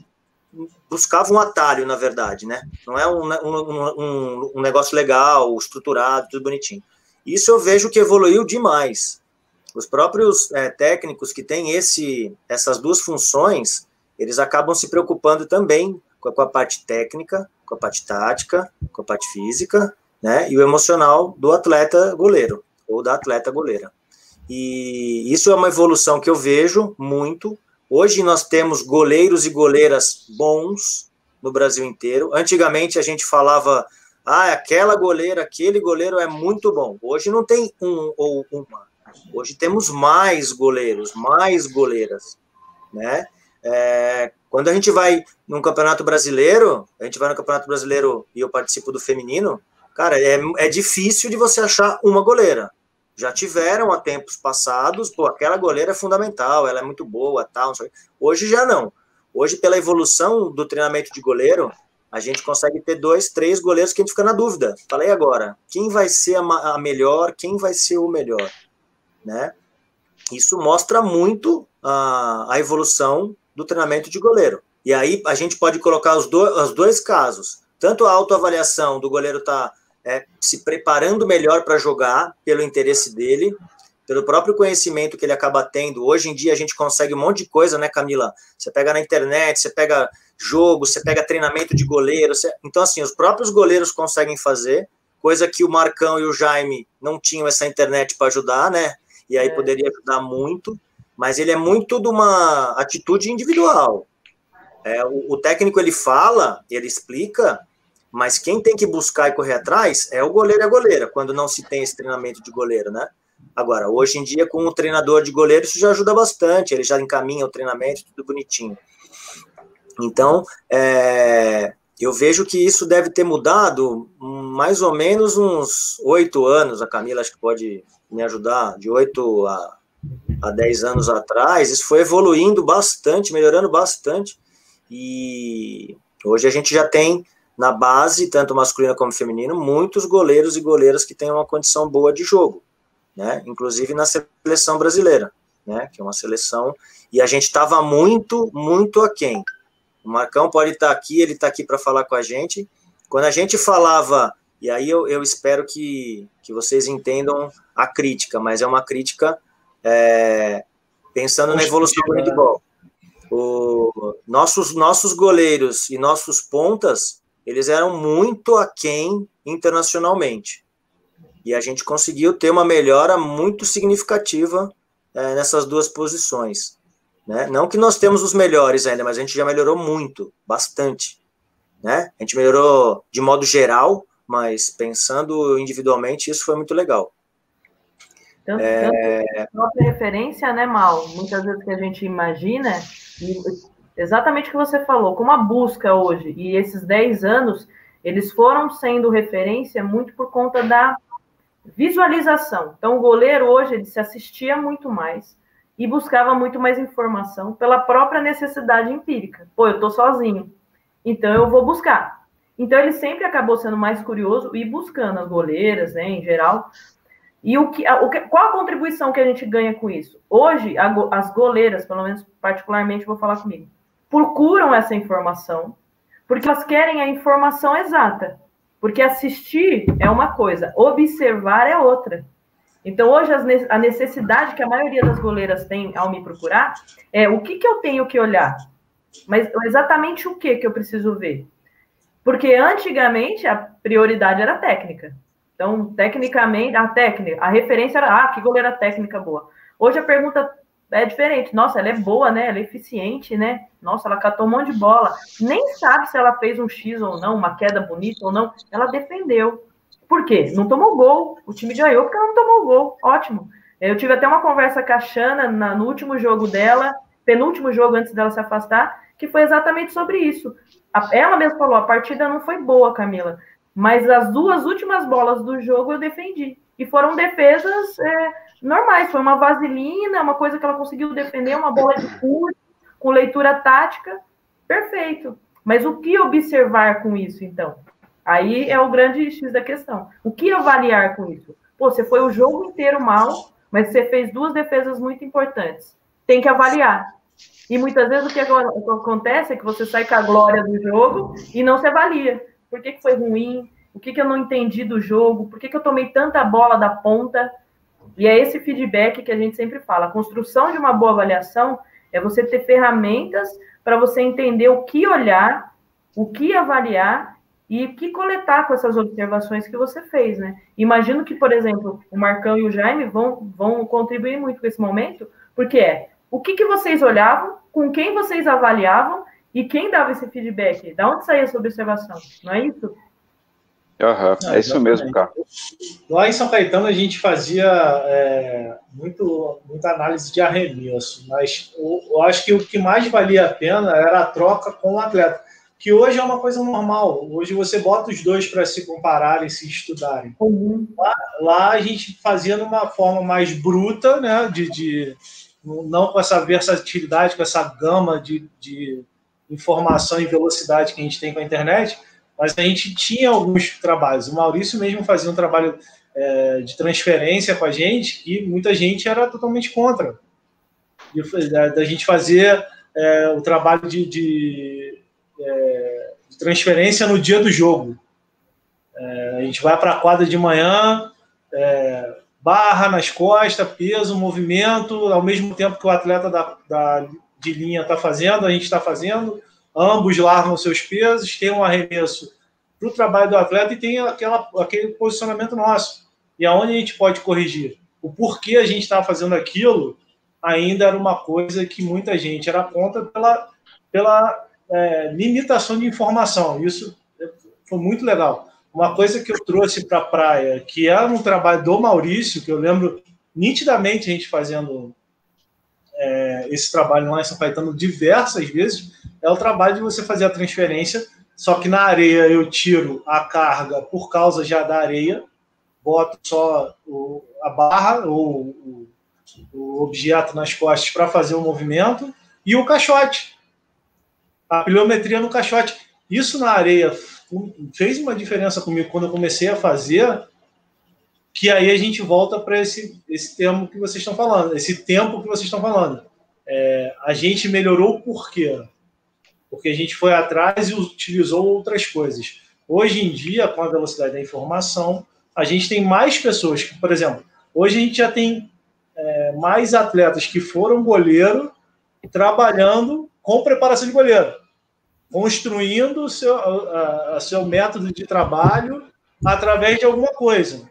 buscava um atalho, na verdade, né? Não é um, um, um, um negócio legal, estruturado, tudo bonitinho. Isso eu vejo que evoluiu demais. Os próprios é, técnicos que têm esse, essas duas funções, eles acabam se preocupando também com a, com a parte técnica, com a parte tática, com a parte física, né? E o emocional do atleta goleiro ou da atleta goleira. E isso é uma evolução que eu vejo muito. Hoje nós temos goleiros e goleiras bons no Brasil inteiro. Antigamente a gente falava, ah, aquela goleira, aquele goleiro é muito bom. Hoje não tem um ou uma. Hoje temos mais goleiros, mais goleiras, né? É, quando a gente vai num campeonato brasileiro, a gente vai no campeonato brasileiro e eu participo do feminino, cara, é, é difícil de você achar uma goleira já tiveram há tempos passados, pô, aquela goleira é fundamental, ela é muito boa, tal. Hoje já não. Hoje, pela evolução do treinamento de goleiro, a gente consegue ter dois, três goleiros que a gente fica na dúvida. Falei agora, quem vai ser a, a melhor, quem vai ser o melhor, né? Isso mostra muito a, a evolução do treinamento de goleiro. E aí a gente pode colocar os, do, os dois casos. Tanto a autoavaliação do goleiro tá é, se preparando melhor para jogar, pelo interesse dele, pelo próprio conhecimento que ele acaba tendo. Hoje em dia a gente consegue um monte de coisa, né, Camila? Você pega na internet, você pega jogo, você pega treinamento de goleiro. Você... Então, assim, os próprios goleiros conseguem fazer, coisa que o Marcão e o Jaime não tinham essa internet para ajudar, né? E aí é. poderia ajudar muito, mas ele é muito de uma atitude individual. É, o, o técnico ele fala, ele explica, mas quem tem que buscar e correr atrás é o goleiro e a goleira, quando não se tem esse treinamento de goleiro, né? Agora, hoje em dia, com o treinador de goleiro, isso já ajuda bastante, ele já encaminha o treinamento, tudo bonitinho. Então, é, eu vejo que isso deve ter mudado mais ou menos uns oito anos, a Camila acho que pode me ajudar, de oito a, a dez anos atrás, isso foi evoluindo bastante, melhorando bastante, e hoje a gente já tem na base, tanto masculino como feminino, muitos goleiros e goleiras que têm uma condição boa de jogo, né? Inclusive na seleção brasileira, né? Que é uma seleção e a gente estava muito, muito aquém. O Marcão pode estar tá aqui, ele está aqui para falar com a gente. Quando a gente falava, e aí eu, eu espero que, que vocês entendam a crítica, mas é uma crítica é, pensando na evolução do handball. O, nossos, nossos goleiros e nossos pontas eles eram muito aquém internacionalmente. E a gente conseguiu ter uma melhora muito significativa é, nessas duas posições. Né? Não que nós temos os melhores ainda, mas a gente já melhorou muito, bastante. Né? A gente melhorou de modo geral, mas pensando individualmente, isso foi muito legal. Tanto, é... tanto própria referência, né, Mal? Muitas vezes que a gente imagina, exatamente o que você falou, como a busca hoje, e esses 10 anos, eles foram sendo referência muito por conta da visualização. Então, o goleiro hoje, ele se assistia muito mais e buscava muito mais informação pela própria necessidade empírica. Pô, eu estou sozinho, então eu vou buscar. Então, ele sempre acabou sendo mais curioso e buscando as goleiras, né, em geral. E o que, a, o que, qual a contribuição que a gente ganha com isso? Hoje, a, as goleiras, pelo menos particularmente, vou falar comigo, procuram essa informação, porque elas querem a informação exata. Porque assistir é uma coisa, observar é outra. Então, hoje, a necessidade que a maioria das goleiras tem ao me procurar é o que, que eu tenho que olhar, mas exatamente o que, que eu preciso ver. Porque antigamente a prioridade era técnica. Então, tecnicamente, a técnica, a referência era, ah, que goleira técnica boa. Hoje a pergunta é diferente. Nossa, ela é boa, né? Ela é eficiente, né? Nossa, ela catou um monte de bola. Nem sabe se ela fez um X ou não, uma queda bonita ou não. Ela defendeu. Por quê? Não tomou gol. O time ganhou porque ela não tomou gol. Ótimo. Eu tive até uma conversa com a Xana na, no último jogo dela, penúltimo jogo antes dela se afastar, que foi exatamente sobre isso. Ela mesma falou: a partida não foi boa, Camila, mas as duas últimas bolas do jogo eu defendi. E foram defesas. É, normais, foi uma vaselina, uma coisa que ela conseguiu defender, uma bola de curso, com leitura tática, perfeito. Mas o que observar com isso, então? Aí é o grande X da questão. O que avaliar com isso? Pô, você foi o jogo inteiro mal, mas você fez duas defesas muito importantes. Tem que avaliar. E muitas vezes o que acontece é que você sai com a glória do jogo e não se avalia. Por que, que foi ruim? O que, que eu não entendi do jogo? Por que, que eu tomei tanta bola da ponta? E é esse feedback que a gente sempre fala. A construção de uma boa avaliação é você ter ferramentas para você entender o que olhar, o que avaliar e o que coletar com essas observações que você fez, né? Imagino que, por exemplo, o Marcão e o Jaime vão, vão contribuir muito com esse momento, porque é o que, que vocês olhavam, com quem vocês avaliavam e quem dava esse feedback? Da onde saía essa observação? Não é isso? Uhum, Não, é isso mesmo, cara. Lá em São Caetano a gente fazia é, muito, muita análise de arremesso, mas eu, eu, acho que o que mais valia a pena era a troca com o atleta, que hoje é uma coisa normal. Hoje você bota os dois para se compararem, se estudarem. Uhum. Lá, lá, a gente fazia de uma forma mais bruta, né, de, de não com essa versatilidade, com essa gama de, de informação e velocidade que a gente tem com a internet, mas a gente tinha alguns trabalhos. O Maurício mesmo fazia um trabalho é, de transferência com a gente que muita gente era totalmente contra. Da gente fazer é, o trabalho de, de, é, de, transferência no dia do jogo. É, a gente vai para a quadra de manhã, é, barra nas costas, peso, movimento, ao mesmo tempo que o atleta da, da de linha está fazendo, a gente está fazendo, ambos largam seus pesos, tem um arremesso para o trabalho do atleta e tem aquela, aquele posicionamento nosso. E aonde a gente pode corrigir? O porquê a gente estava fazendo aquilo ainda era uma coisa que muita gente era contra pela, pela é, limitação de informação. Isso foi muito legal. Uma coisa que eu trouxe para a praia, que era um trabalho do Maurício, que eu lembro nitidamente a gente fazendo é, esse trabalho lá em São Caetano diversas vezes, é o trabalho de você fazer a transferência, só que na areia eu tiro a carga por causa já da areia, boto só o, a barra ou o, o objeto nas costas para fazer o movimento, e o caixote. A pliometria no caixote. Isso na areia fez uma diferença comigo quando eu comecei a fazer, que aí a gente volta para esse, esse termo que vocês estão falando, esse tempo que vocês estão falando. É, a gente melhorou por quê? Porque a gente foi atrás e utilizou outras coisas. Hoje em dia, com a velocidade da informação, a gente tem mais pessoas que, por exemplo, hoje a gente já tem é, mais atletas que foram goleiro trabalhando com preparação de goleiro construindo o seu, a, a seu método de trabalho através de alguma coisa.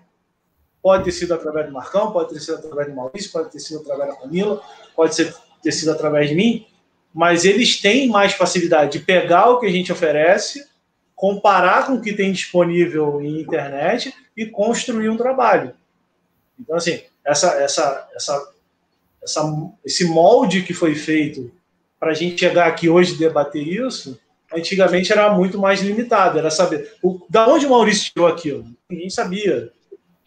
Pode ter sido através do Marcão, pode ter sido através do Maurício, pode ter sido através da Camila, pode ser, ter sido através de mim, mas eles têm mais facilidade de pegar o que a gente oferece, comparar com o que tem disponível em internet e construir um trabalho. Então, assim, essa, essa, essa, essa, esse molde que foi feito para a gente chegar aqui hoje e debater isso, antigamente era muito mais limitado, era saber o, da onde o Maurício tirou aquilo. Ninguém sabia.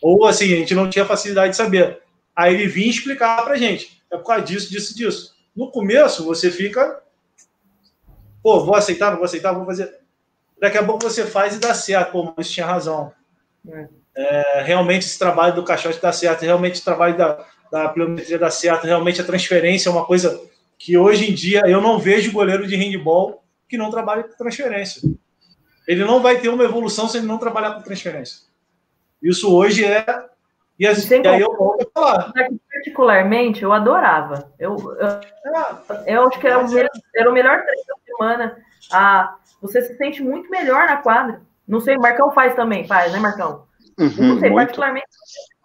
Ou assim, a gente não tinha facilidade de saber. Aí ele vinha explicar pra gente. É por causa disso, disso, disso. No começo, você fica. Pô, vou aceitar, não vou aceitar, vou fazer. Daqui a pouco você faz e dá certo. Pô, mas tinha razão. É. É, realmente esse trabalho do caixote dá certo, realmente o trabalho da, da pliometria dá certo, realmente a transferência é uma coisa que hoje em dia eu não vejo goleiro de handball que não trabalha com transferência. Ele não vai ter uma evolução se ele não trabalhar com transferência. Isso hoje é. E, assim, e aí eu volto a falar. Particularmente, eu adorava. Eu, eu, é, eu acho que era o, melhor, era o melhor treino da semana. Ah, você se sente muito melhor na quadra. Não sei, Marcão faz também, faz, né, Marcão? Uhum, não sei, muito. particularmente,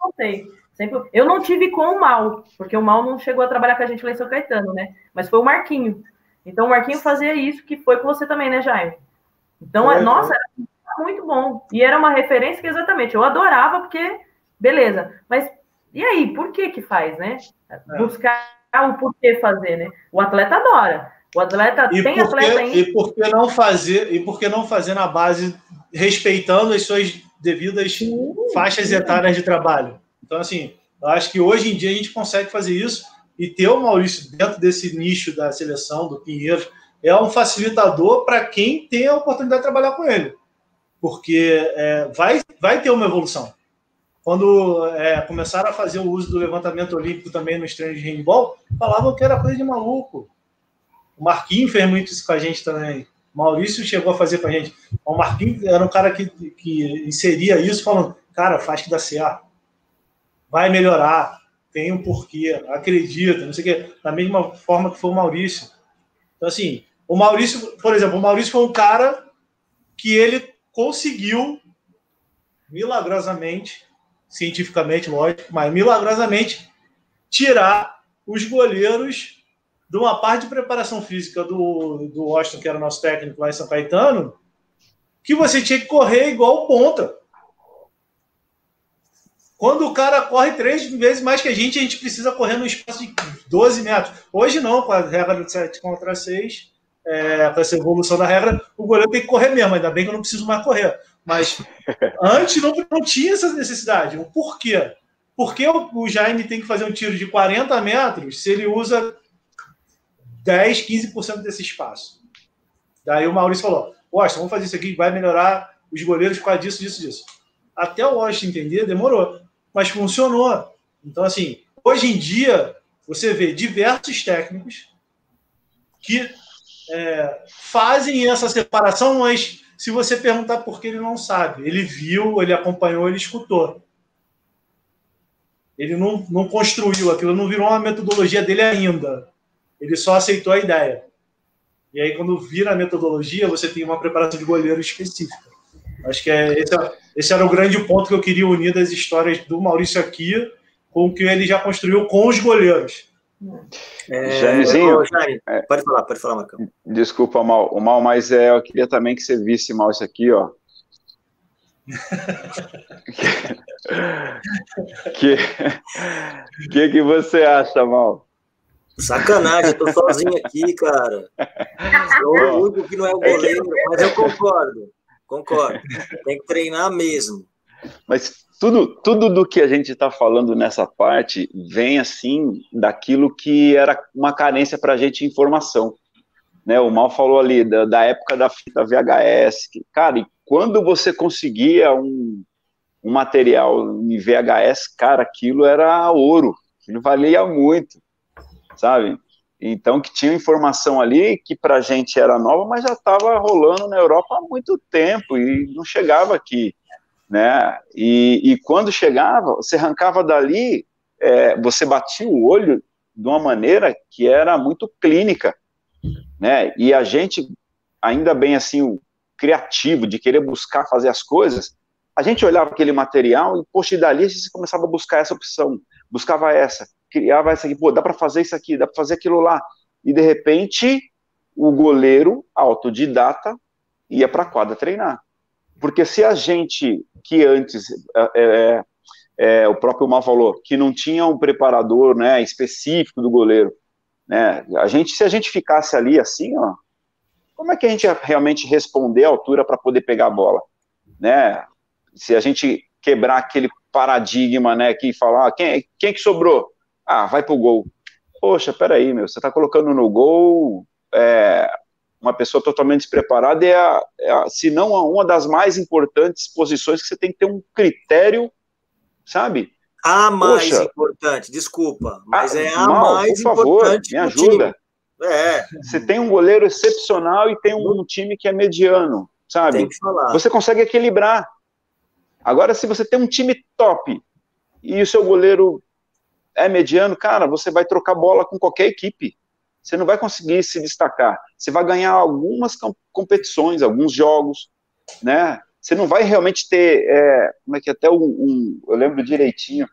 não sei. Sempre, eu não tive com o Mal, porque o Mal não chegou a trabalhar com a gente lá em São Caetano, né? Mas foi o Marquinho. Então o Marquinho fazia isso, que foi com você também, né, Jaime? Então, foi, nossa, era muito bom. E era uma referência que exatamente eu adorava, porque, beleza. Mas e aí, por que que faz, né? É. Buscar o porquê fazer, né? O atleta adora. O atleta e tem atleta ainda. E por que não fazer, e por que não fazer na base respeitando as suas devidas faixas sim. etárias de trabalho? Então, assim, eu acho que hoje em dia a gente consegue fazer isso e ter o Maurício dentro desse nicho da seleção, do Pinheiros, é um facilitador para quem tem a oportunidade de trabalhar com ele. Porque é, vai, vai ter uma evolução. Quando é, começaram a fazer o uso do levantamento olímpico também nos treinos de handball, falavam que era coisa de maluco. O Marquinhos fez muito isso com a gente também. O Maurício chegou a fazer com a gente. O Marquinhos era um cara que, que inseria isso, falando: cara, faz que dá certo. Vai melhorar. Tem um porquê. Acredita. Não sei o quê. Da mesma forma que foi o Maurício. Então, assim, o Maurício, por exemplo, o Maurício foi um cara que ele conseguiu milagrosamente, cientificamente, lógico, mas milagrosamente tirar os goleiros de uma parte de preparação física do, do Washington, que era o nosso técnico lá em São Caetano, que você tinha que correr igual ponta. Quando o cara corre três vezes mais que a gente, a gente precisa correr no espaço de 12 metros. Hoje não, com a regra do 7 contra 6, é, com essa evolução da regra, o goleiro tem que correr mesmo, ainda bem que eu não preciso mais correr. Mas antes não, não tinha essa necessidade. O porquê? Por que o Jaime tem que fazer um tiro de 40 metros se ele usa 10, 15% desse espaço? Daí o Maurício falou: Washington, vamos fazer isso aqui, vai melhorar os goleiros por causa disso, disso, disso. Até o Washington entender, demorou, mas funcionou. Então, assim, hoje em dia, você vê diversos técnicos que é, fazem essa separação, mas se você perguntar por que ele não sabe, ele viu, ele acompanhou, ele escutou. Ele não, não construiu aquilo, não virou uma metodologia dele ainda. Ele só aceitou a ideia. E aí, quando vira a metodologia, você tem uma preparação de goleiro específica. Acho que é, esse, é, esse era o grande ponto que eu queria unir das histórias do Maurício aqui com o que ele já construiu com os goleiros. É, é, pode falar, pode falar, Marcão. Desculpa, Mal, o Mal, mas é, eu queria também que você visse mal isso aqui, ó. que, que que você acha, Mal? Sacanagem, eu tô sozinho aqui, cara. Sou o único que não é o goleiro, mas eu concordo. Concordo. Tem que treinar mesmo. Mas tudo, tudo do que a gente está falando nessa parte vem assim daquilo que era uma carência para a gente de informação. Né, o Mal falou ali da, da época da fita VHS. Que, cara, e quando você conseguia um, um material em VHS, cara, aquilo era ouro, aquilo valia muito, sabe? Então, que tinha informação ali que para a gente era nova, mas já estava rolando na Europa há muito tempo e não chegava aqui né? E, e quando chegava, você arrancava dali, é, você batia o olho de uma maneira que era muito clínica, né? E a gente, ainda bem assim, o criativo de querer buscar fazer as coisas, a gente olhava aquele material e, poxa, e dali a gente começava a buscar essa opção, buscava essa, criava essa aqui, pô, dá para fazer isso aqui, dá para fazer aquilo lá. E de repente, o goleiro autodidata ia para a quadra treinar. Porque se a gente, que antes, é, é, é, o próprio Mal falou, que não tinha um preparador né, específico do goleiro, né, a gente, se a gente ficasse ali assim, ó, como é que a gente ia realmente responder à altura para poder pegar a bola? Né? Se a gente quebrar aquele paradigma, né, que falar, ah, quem, quem que sobrou? Ah, vai pro gol. Poxa, peraí, meu, você está colocando no gol é, uma pessoa totalmente despreparada é, a, é a, se não uma das mais importantes posições que você tem que ter um critério, sabe? A mais Poxa, importante, desculpa, mas é a mal, mais por favor, importante. Me ajuda. É. Você tem um goleiro excepcional e tem um, um time que é mediano, sabe? Tem que falar. Você consegue equilibrar. Agora, se você tem um time top e o seu goleiro é mediano, cara, você vai trocar bola com qualquer equipe você não vai conseguir se destacar. Você vai ganhar algumas competições, alguns jogos, né? Você não vai realmente ter, é, como é que é, até um, um, eu lembro direitinho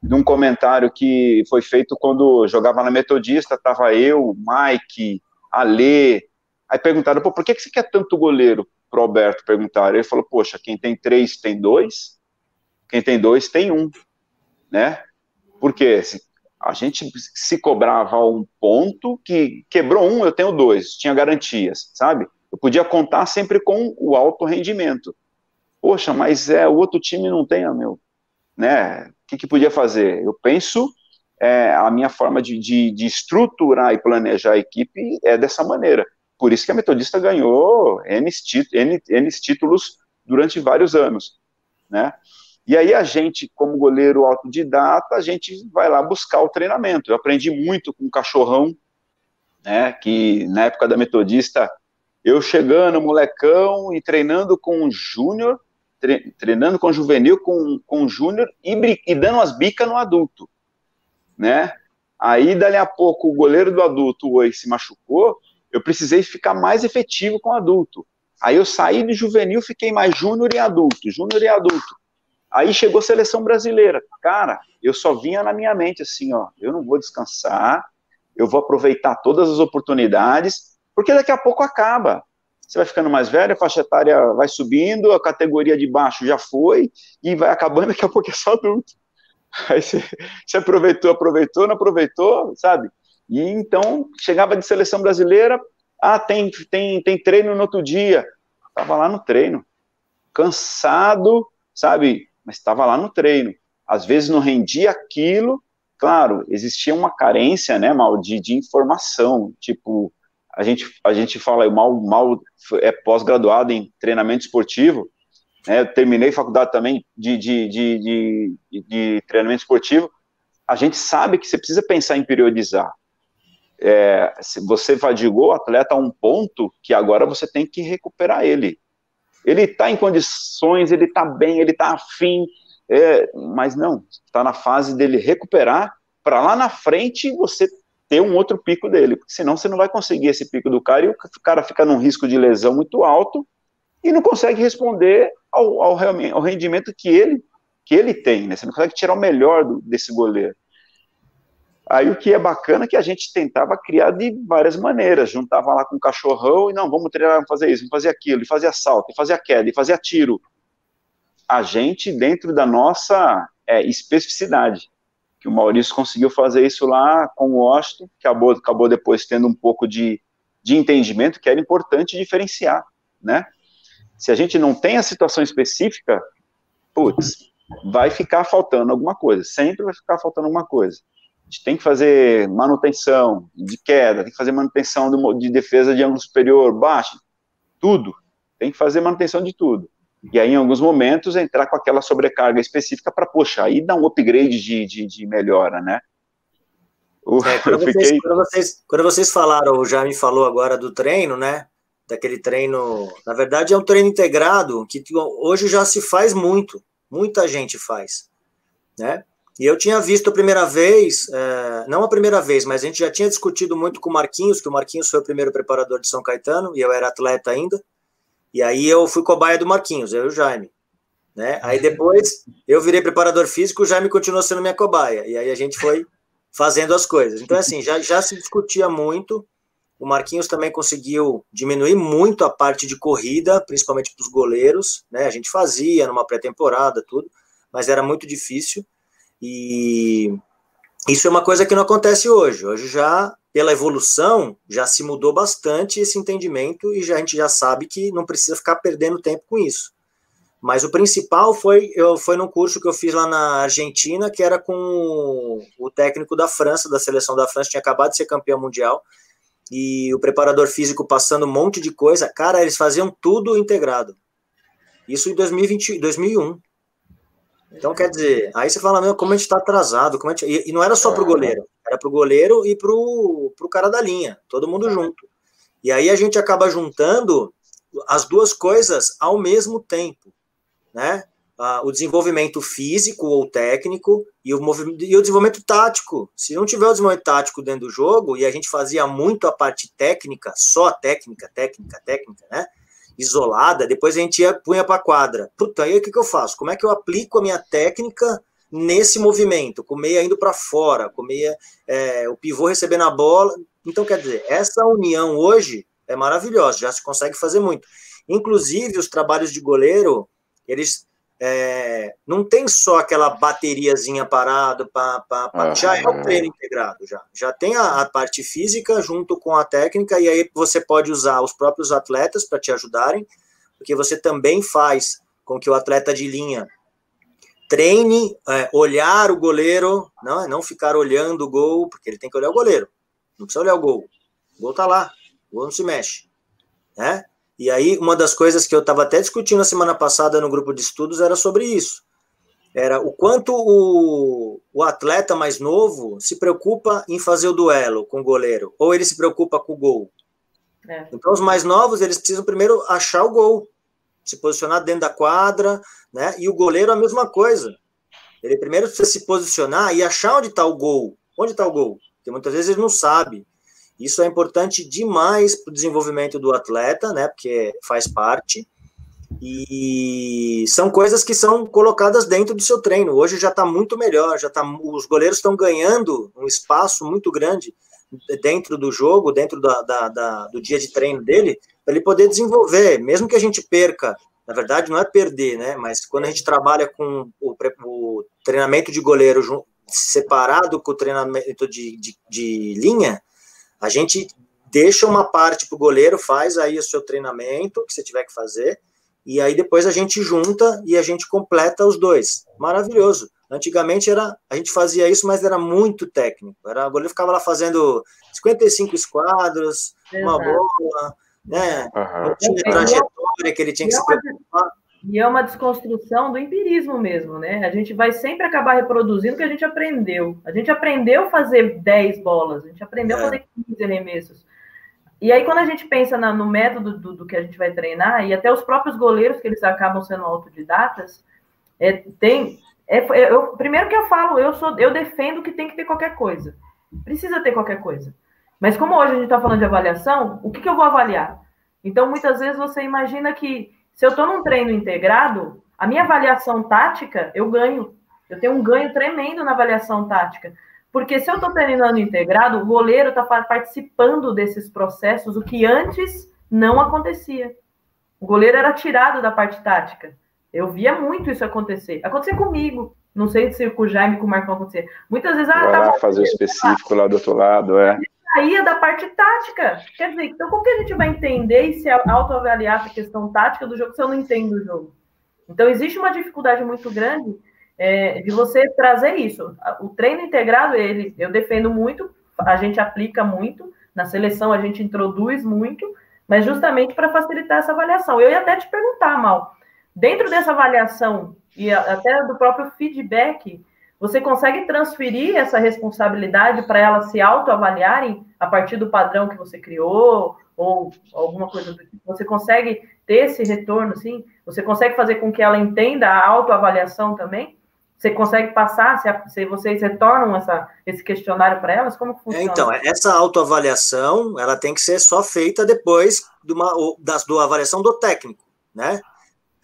de um comentário que foi feito quando jogava na Metodista, tava eu, Mike, Ale, aí perguntaram, pô, por que, que você quer tanto goleiro? Pro Alberto perguntaram, ele falou, poxa, quem tem três tem dois, quem tem dois tem um, né? Porque a gente se cobrava um ponto que quebrou um, eu tenho dois, tinha garantias, sabe? Eu podia contar sempre com o alto rendimento. Poxa, mas é o outro time não tem, meu, né? O que, que podia fazer? Eu penso é, a minha forma de, de, de, estruturar e planejar a equipe é dessa maneira. Por isso que a Metodista ganhou N títulos durante vários anos, né? E aí a gente, como goleiro autodidata, a gente vai lá buscar o treinamento. Eu aprendi muito com o cachorrão, né? Que na época da metodista, eu chegando, molecão, e treinando com júnior, tre treinando com juvenil, com, com júnior e, e dando as bicas no adulto, né? Aí, dali a pouco, o goleiro do adulto, o Oi, se machucou, eu precisei ficar mais efetivo com o adulto. Aí eu saí do juvenil, fiquei mais júnior e adulto, júnior e adulto. Aí chegou a seleção brasileira. Cara, eu só vinha na minha mente assim, ó, eu não vou descansar, eu vou aproveitar todas as oportunidades, porque daqui a pouco acaba. Você vai ficando mais velho, a faixa etária vai subindo, a categoria de baixo já foi, e vai acabando, daqui a pouco é só adulto. Aí você, você aproveitou, aproveitou, não aproveitou, sabe? E então, chegava de seleção brasileira, ah, tem, tem, tem treino no outro dia. Estava lá no treino. Cansado, sabe? Mas estava lá no treino. Às vezes não rendia aquilo. Claro, existia uma carência, né, mal, de, de informação. Tipo, a gente, a gente fala, mal, mal é pós-graduado em treinamento esportivo. Né, eu terminei faculdade também de, de, de, de, de treinamento esportivo. A gente sabe que você precisa pensar em periodizar é, você fadigou o atleta a um ponto que agora você tem que recuperar ele. Ele está em condições, ele está bem, ele está afim, é, mas não, está na fase dele recuperar para lá na frente você ter um outro pico dele, porque senão você não vai conseguir esse pico do cara e o cara fica num risco de lesão muito alto e não consegue responder ao, ao, ao rendimento que ele, que ele tem, né? Você não consegue tirar o melhor do, desse goleiro. Aí o que é bacana é que a gente tentava criar de várias maneiras, juntava lá com o cachorrão e não, vamos treinar, vamos fazer isso, vamos fazer aquilo, e fazia salto, e fazia queda, e fazia tiro. A gente, dentro da nossa é, especificidade, que o Maurício conseguiu fazer isso lá com o Washington, que acabou, acabou depois tendo um pouco de, de entendimento que era importante diferenciar, né? Se a gente não tem a situação específica, putz, vai ficar faltando alguma coisa, sempre vai ficar faltando alguma coisa. Tem que fazer manutenção de queda, tem que fazer manutenção de defesa de ângulo superior, baixo, tudo. Tem que fazer manutenção de tudo. E aí, em alguns momentos, entrar com aquela sobrecarga específica para, poxa, aí dar um upgrade de, de, de melhora, né? É, quando, fiquei... vocês, quando, vocês, quando, vocês, falaram, o Jaime falou agora do treino, né? Daquele treino. Na verdade, é um treino integrado que hoje já se faz muito. Muita gente faz, né? E eu tinha visto a primeira vez, é, não a primeira vez, mas a gente já tinha discutido muito com o Marquinhos, que o Marquinhos foi o primeiro preparador de São Caetano, e eu era atleta ainda. E aí eu fui cobaia do Marquinhos, eu e o Jaime. Né? Aí depois eu virei preparador físico, o Jaime continuou sendo minha cobaia. E aí a gente foi fazendo as coisas. Então, assim, já, já se discutia muito. O Marquinhos também conseguiu diminuir muito a parte de corrida, principalmente para os goleiros. Né? A gente fazia numa pré-temporada, tudo, mas era muito difícil. E isso é uma coisa que não acontece hoje. Hoje já, pela evolução, já se mudou bastante esse entendimento e já, a gente já sabe que não precisa ficar perdendo tempo com isso. Mas o principal foi, eu, foi num curso que eu fiz lá na Argentina, que era com o técnico da França, da seleção da França, tinha acabado de ser campeão mundial, e o preparador físico passando um monte de coisa. Cara, eles faziam tudo integrado. Isso em 2020, 2001. Então, quer dizer, aí você fala, meu, como a gente está atrasado. Como gente... e, e, não era só para o goleiro, era para o goleiro e para o cara da linha, todo mundo junto. E aí a gente acaba juntando as duas coisas ao mesmo tempo, né? Ah, o desenvolvimento físico ou técnico e o, e o desenvolvimento tático. Se não tiver o desenvolvimento tático dentro do jogo, e a gente fazia muito a parte técnica, só técnica, técnica, técnica, né? Isolada, depois a gente ia, punha para quadra. Puta, aí o que, que eu faço? Como é que eu aplico a minha técnica nesse movimento? Com meia indo para fora, com meia, é, o pivô recebendo a bola. Então, quer dizer, essa união hoje é maravilhosa, já se consegue fazer muito. Inclusive, os trabalhos de goleiro, eles é, não tem só aquela bateriazinha parada, pá, pá, pá. já é o treino integrado, já. Já tem a, a, parte física junto com a técnica, e aí você pode usar os próprios atletas para te ajudarem, porque você também faz com que o atleta de linha treine, é, olhar o goleiro, não, não ficar olhando o gol, porque ele tem que olhar o goleiro, não precisa olhar o gol. O gol tá lá, o gol não se mexe. Né? E aí, uma das coisas que eu estava até discutindo na semana passada no grupo de estudos era sobre isso. era o quanto o, o atleta mais novo se preocupa em fazer o duelo com o goleiro, ou ele se preocupa com o gol. É. Então, os mais novos, eles precisam primeiro achar o gol, se posicionar dentro da quadra, né? E o goleiro a mesma coisa. Ele primeiro precisa se posicionar e achar onde está o gol. Onde está o gol? Porque muitas vezes ele não sabe. Isso é importante demais para o desenvolvimento do atleta, né? Porque faz parte. E são coisas que são colocadas dentro do seu treino. Hoje já está muito melhor, já tá, os goleiros estão ganhando um espaço muito grande dentro do jogo, dentro da, da, da, do dia de treino dele, para ele poder desenvolver, mesmo que a gente perca. Na verdade, não é perder, né? Mas quando a gente trabalha com o, o treinamento de goleiro separado com o treinamento de, de, de linha, a gente deixa uma parte para o goleiro, faz aí o seu treinamento que você tiver que fazer, e aí depois a gente junta e a gente completa os dois. Maravilhoso. Antigamente era, a gente fazia isso, mas era muito técnico. Era, o goleiro ficava lá fazendo 55 esquadros, Exato. uma bola, né? Uhum. tinha trajetória que ele tinha que se preocupar. E é uma desconstrução do empirismo mesmo, né? A gente vai sempre acabar reproduzindo o que a gente aprendeu. A gente aprendeu a fazer 10 bolas, a gente aprendeu é. a fazer 15 arremessos. E aí, quando a gente pensa na, no método do, do, que a gente vai treinar, e até os próprios goleiros, que eles acabam sendo autodidatas, é, tem. É, é, eu, primeiro que eu falo, eu sou, eu defendo que tem que ter qualquer coisa. Precisa ter qualquer coisa. Mas como hoje a gente está falando de avaliação, o que, que eu vou avaliar? Então, muitas vezes você imagina que se eu estou num treino integrado, a minha avaliação tática, eu ganho. Eu tenho um ganho tremendo na avaliação tática. Porque se eu estou treinando integrado, o goleiro está participando desses processos, o que antes não acontecia. O goleiro era tirado da parte tática. Eu via muito isso acontecer. Acontecia comigo. Não sei se com o Jaime, com o Marcão acontecia. Muitas vezes, ah, tá lá fazer o específico lá do outro lado, é. Saía da parte tática. Quer dizer, então como que a gente vai entender e se autoavaliar essa questão tática do jogo se eu não entendo o jogo? Então, existe uma dificuldade muito grande é, de você trazer isso. O treino integrado, ele, eu defendo muito, a gente aplica muito, na seleção a gente introduz muito, mas justamente para facilitar essa avaliação. Eu ia até te perguntar, Mal, dentro dessa avaliação e até do próprio feedback, você consegue transferir essa responsabilidade para elas se autoavaliarem a partir do padrão que você criou ou alguma coisa do tipo? Você consegue ter esse retorno, sim? Você consegue fazer com que ela entenda a autoavaliação também? Você consegue passar, se, se vocês retornam essa, esse questionário para elas? Como funciona? Então, essa autoavaliação, ela tem que ser só feita depois de uma, da, da avaliação do técnico, né?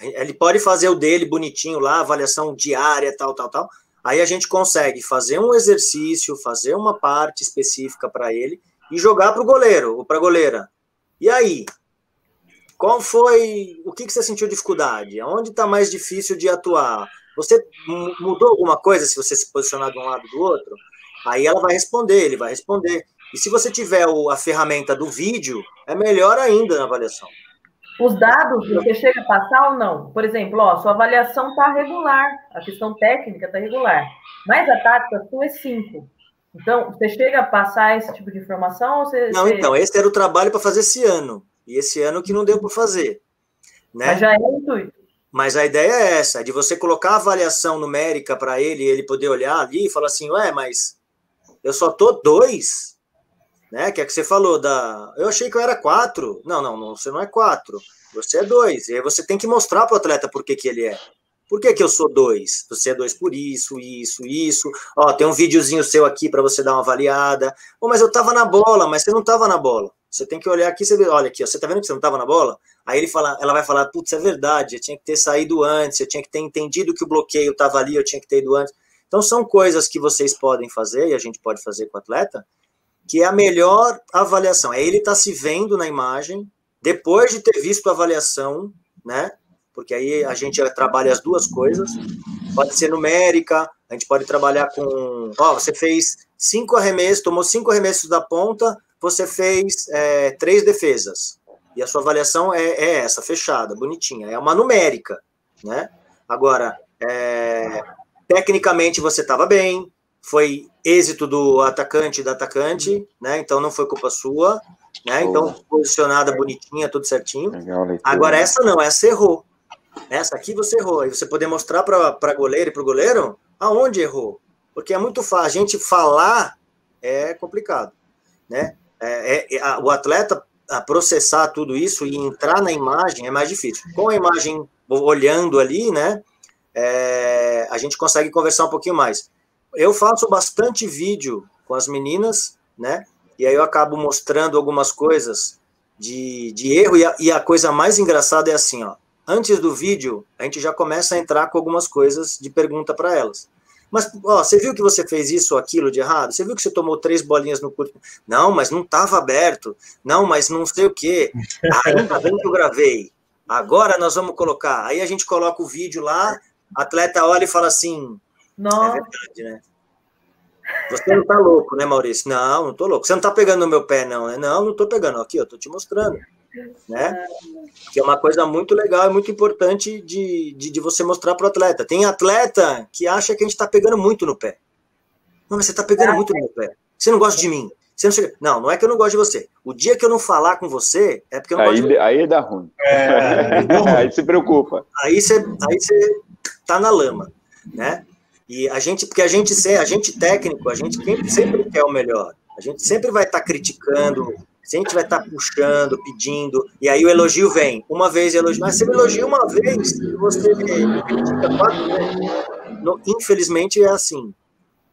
Ele pode fazer o dele bonitinho lá, avaliação diária, tal, tal, tal. Aí a gente consegue fazer um exercício, fazer uma parte específica para ele e jogar para o goleiro ou para a goleira. E aí? Qual foi. O que, que você sentiu dificuldade? Onde está mais difícil de atuar? Você mudou alguma coisa se você se posicionar de um lado do outro? Aí ela vai responder, ele vai responder. E se você tiver o, a ferramenta do vídeo, é melhor ainda na avaliação. Os dados você chega a passar ou não? Por exemplo, ó, sua avaliação está regular, a questão técnica está regular, mas a tática sua é 5. Então, você chega a passar esse tipo de informação? Ou você, não, você... então, esse era o trabalho para fazer esse ano. E esse ano que não deu para fazer. Né? Mas já é o intuito. Mas a ideia é essa, de você colocar a avaliação numérica para ele, ele poder olhar ali e falar assim, ué, mas eu só tô dois, né? Que é que você falou da. Eu achei que eu era quatro. Não, não, não você não é quatro. Você é dois. E aí você tem que mostrar para o atleta por que, que ele é. Por que, que eu sou dois? Você é dois por isso, isso, isso. Ó, tem um videozinho seu aqui para você dar uma avaliada. Pô, mas eu tava na bola, mas você não tava na bola. Você tem que olhar aqui, você vê, olha aqui, ó, você tá vendo que você não tava na bola? Aí ele fala, ela vai falar, putz, é verdade, eu tinha que ter saído antes, eu tinha que ter entendido que o bloqueio estava ali, eu tinha que ter ido antes. Então são coisas que vocês podem fazer e a gente pode fazer com o atleta, que é a melhor avaliação. É ele estar tá se vendo na imagem, depois de ter visto a avaliação, né? Porque aí a gente trabalha as duas coisas. Pode ser numérica, a gente pode trabalhar com. Ó, você fez cinco arremessos, tomou cinco arremessos da ponta, você fez é, três defesas. E a sua avaliação é, é essa, fechada, bonitinha. É uma numérica, né? Agora, é, tecnicamente você estava bem, foi êxito do atacante da atacante, né? Então não foi culpa sua, né? Então posicionada bonitinha, tudo certinho. Agora essa não, essa errou. essa aqui você errou. E você poder mostrar para goleiro e para o goleiro aonde errou. Porque é muito fácil. A gente falar é complicado. Né? É, é, a, o atleta a processar tudo isso e entrar na imagem é mais difícil. Com a imagem olhando ali, né? É, a gente consegue conversar um pouquinho mais. Eu faço bastante vídeo com as meninas, né? E aí eu acabo mostrando algumas coisas de, de erro. E a, e a coisa mais engraçada é assim, ó. Antes do vídeo, a gente já começa a entrar com algumas coisas de pergunta para elas. Mas, ó, você viu que você fez isso ou aquilo de errado? Você viu que você tomou três bolinhas no curto? Não, mas não estava aberto. Não, mas não sei o quê. Ainda bem que eu gravei. Agora nós vamos colocar. Aí a gente coloca o vídeo lá, atleta olha e fala assim: Não. É verdade, né? Você não tá louco, né, Maurício? Não, não tô louco. Você não tá pegando no meu pé, não, né? Não, não tô pegando. Aqui, eu tô te mostrando. Né? Que é uma coisa muito legal e muito importante de, de, de você mostrar para o atleta. Tem atleta que acha que a gente está pegando muito no pé. Não, mas você está pegando muito no meu pé. Você não gosta de mim. Você não, chega... não, não é que eu não gosto de você. O dia que eu não falar com você, é porque eu não aí, gosto de você. Aí dá ruim. É, aí se preocupa. Aí você, aí você tá na lama, né? E a gente, porque a gente, a gente técnico, a gente sempre quer o melhor. A gente sempre vai estar tá criticando, sempre vai estar tá puxando, pedindo, e aí o elogio vem. Uma vez elogio, mas você me elogia uma vez, você me critica quatro vezes. Infelizmente é assim.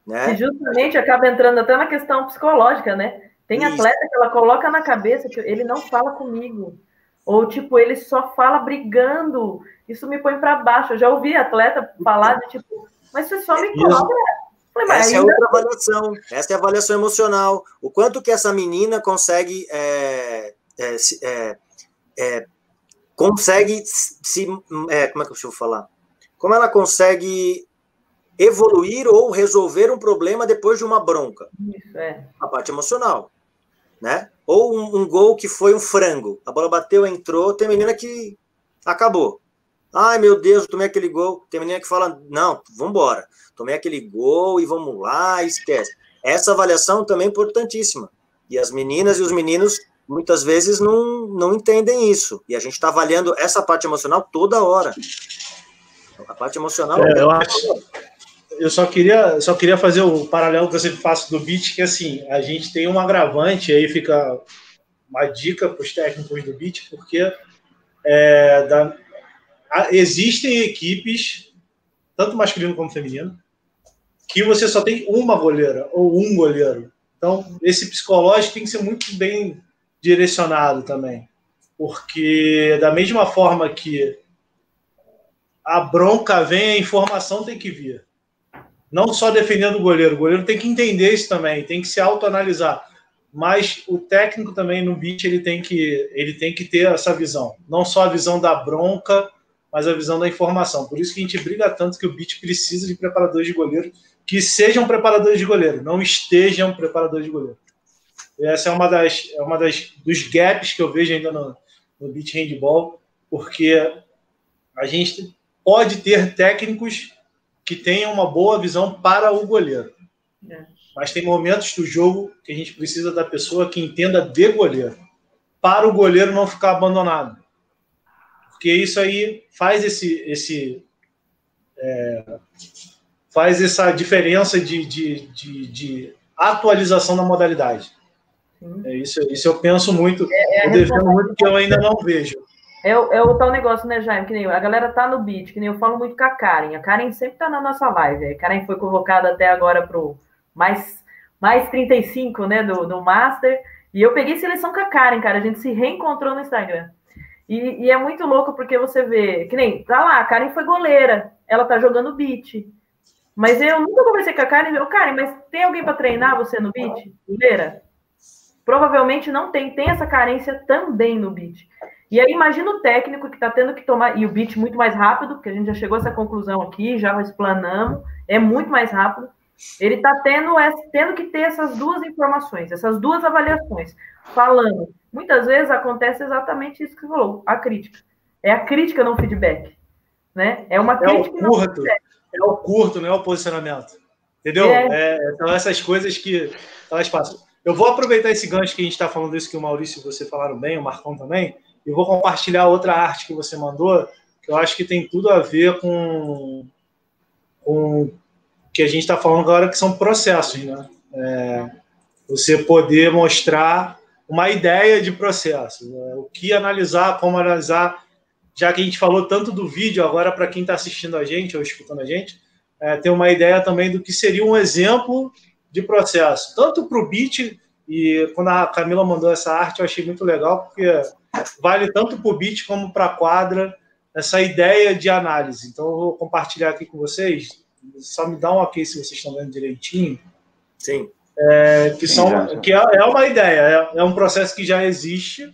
Né? E justamente acaba entrando até na questão psicológica, né? Tem Isso. atleta que ela coloca na cabeça que ele não fala comigo. Ou, tipo, ele só fala brigando. Isso me põe para baixo. Eu já ouvi atleta falar de tipo, mas você só me coloca. Falei, essa é outra avaliação. Essa é a avaliação emocional. O quanto que essa menina consegue. É, é, é, é consegue se. É, como é que eu vou falar? Como ela consegue evoluir ou resolver um problema depois de uma bronca. Isso, é. A parte emocional. Né? Ou um, um, gol que foi um frango. A bola bateu, entrou, tem menina que acabou. Ai, meu Deus, tomei aquele gol. Tem menina que fala, não, vambora. Tomei aquele gol e vamos lá, esquece. Essa avaliação também é importantíssima. E as meninas e os meninos muitas vezes não, não entendem isso. E a gente está avaliando essa parte emocional toda hora. A parte emocional. É, eu, acho, eu só queria, só queria fazer o paralelo que eu sempre faço do beat, que assim, a gente tem um agravante, aí fica uma dica para os técnicos do beat, porque é, da, existem equipes, tanto masculino como feminino, que você só tem uma goleira ou um goleiro. Então, esse psicológico tem que ser muito bem direcionado também. Porque, da mesma forma que a bronca vem, a informação tem que vir. Não só defendendo o goleiro, o goleiro tem que entender isso também, tem que se autoanalisar. Mas o técnico também no beat ele tem que ele tem que ter essa visão, não só a visão da bronca, mas a visão da informação. Por isso que a gente briga tanto que o Beat precisa de preparadores de goleiro que sejam preparadores de goleiro, não estejam preparadores de goleiro. Essa é uma das, é uma das dos gaps que eu vejo ainda no, no Beat Handball, porque a gente pode ter técnicos que tenham uma boa visão para o goleiro. É. Mas tem momentos do jogo que a gente precisa da pessoa que entenda de goleiro, para o goleiro não ficar abandonado porque isso aí faz esse, esse é, faz essa diferença de, de, de, de, atualização da modalidade. É isso, isso eu penso muito, é, é eu devendo muito que eu ainda não vejo. É, é o tal negócio, né, Jaime? Que nem a galera tá no beat, que nem eu falo muito com a Karen. A Karen sempre tá na nossa live. A Karen foi convocada até agora pro mais, mais 35, né, do, do Master. E eu peguei seleção com a Karen, cara. A gente se reencontrou no Instagram. E, e, é muito louco porque você vê, que nem, tá lá, a Karen foi goleira, ela tá jogando beat. Mas eu nunca conversei com a Karen, eu, Karen, mas tem alguém para treinar você no beat? Goleira? Provavelmente não tem, tem essa carência também no beat. E aí imagina o técnico que tá tendo que tomar, e o beat muito mais rápido, porque a gente já chegou a essa conclusão aqui, já explanamos, é muito mais rápido. Ele está tendo, tendo que ter essas duas informações, essas duas avaliações, falando muitas vezes acontece exatamente isso que você falou, a crítica. É a crítica, não feedback. Né? É uma crítica. É o curto, é o curto, não é o posicionamento. Entendeu? É. É, são essas coisas que elas passam. Eu vou aproveitar esse gancho que a gente está falando isso que o Maurício e você falaram bem, o Marcão também, e vou compartilhar outra arte que você mandou, que eu acho que tem tudo a ver com, com o que a gente está falando agora, que são processos, né? É, você poder mostrar uma ideia de processo, né? o que analisar, como analisar, já que a gente falou tanto do vídeo, agora para quem está assistindo a gente ou escutando a gente, é, ter uma ideia também do que seria um exemplo de processo, tanto para o beat, e quando a Camila mandou essa arte, eu achei muito legal, porque vale tanto para o beat como para a quadra, essa ideia de análise. Então, eu vou compartilhar aqui com vocês, só me dá um ok se vocês estão vendo direitinho. Sim. É, que são, que é, é uma ideia, é, é um processo que já existe,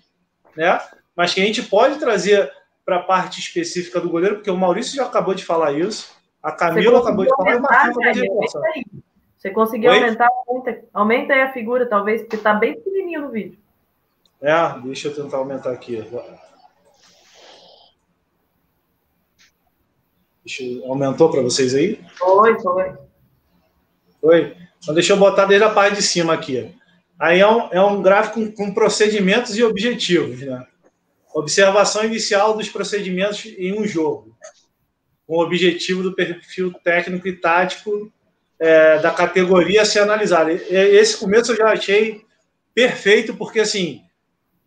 né? mas que a gente pode trazer para a parte específica do goleiro, porque o Maurício já acabou de falar isso, a Camila acabou de falar e o Marquinhos acabou de reforçar. Você conseguiu Oi? aumentar? Aumenta, aumenta aí a figura, talvez, porque está bem pequenininho no vídeo. É, deixa eu tentar aumentar aqui. Deixa eu... Aumentou para vocês aí? Foi, foi. Foi? Então deixa eu botar desde a parte de cima aqui. Aí é um, é um gráfico com, procedimentos e objetivos, né? Observação inicial dos procedimentos em um jogo, com o objetivo do perfil técnico e tático é, da categoria a ser analisado. Esse começo eu já achei perfeito, porque assim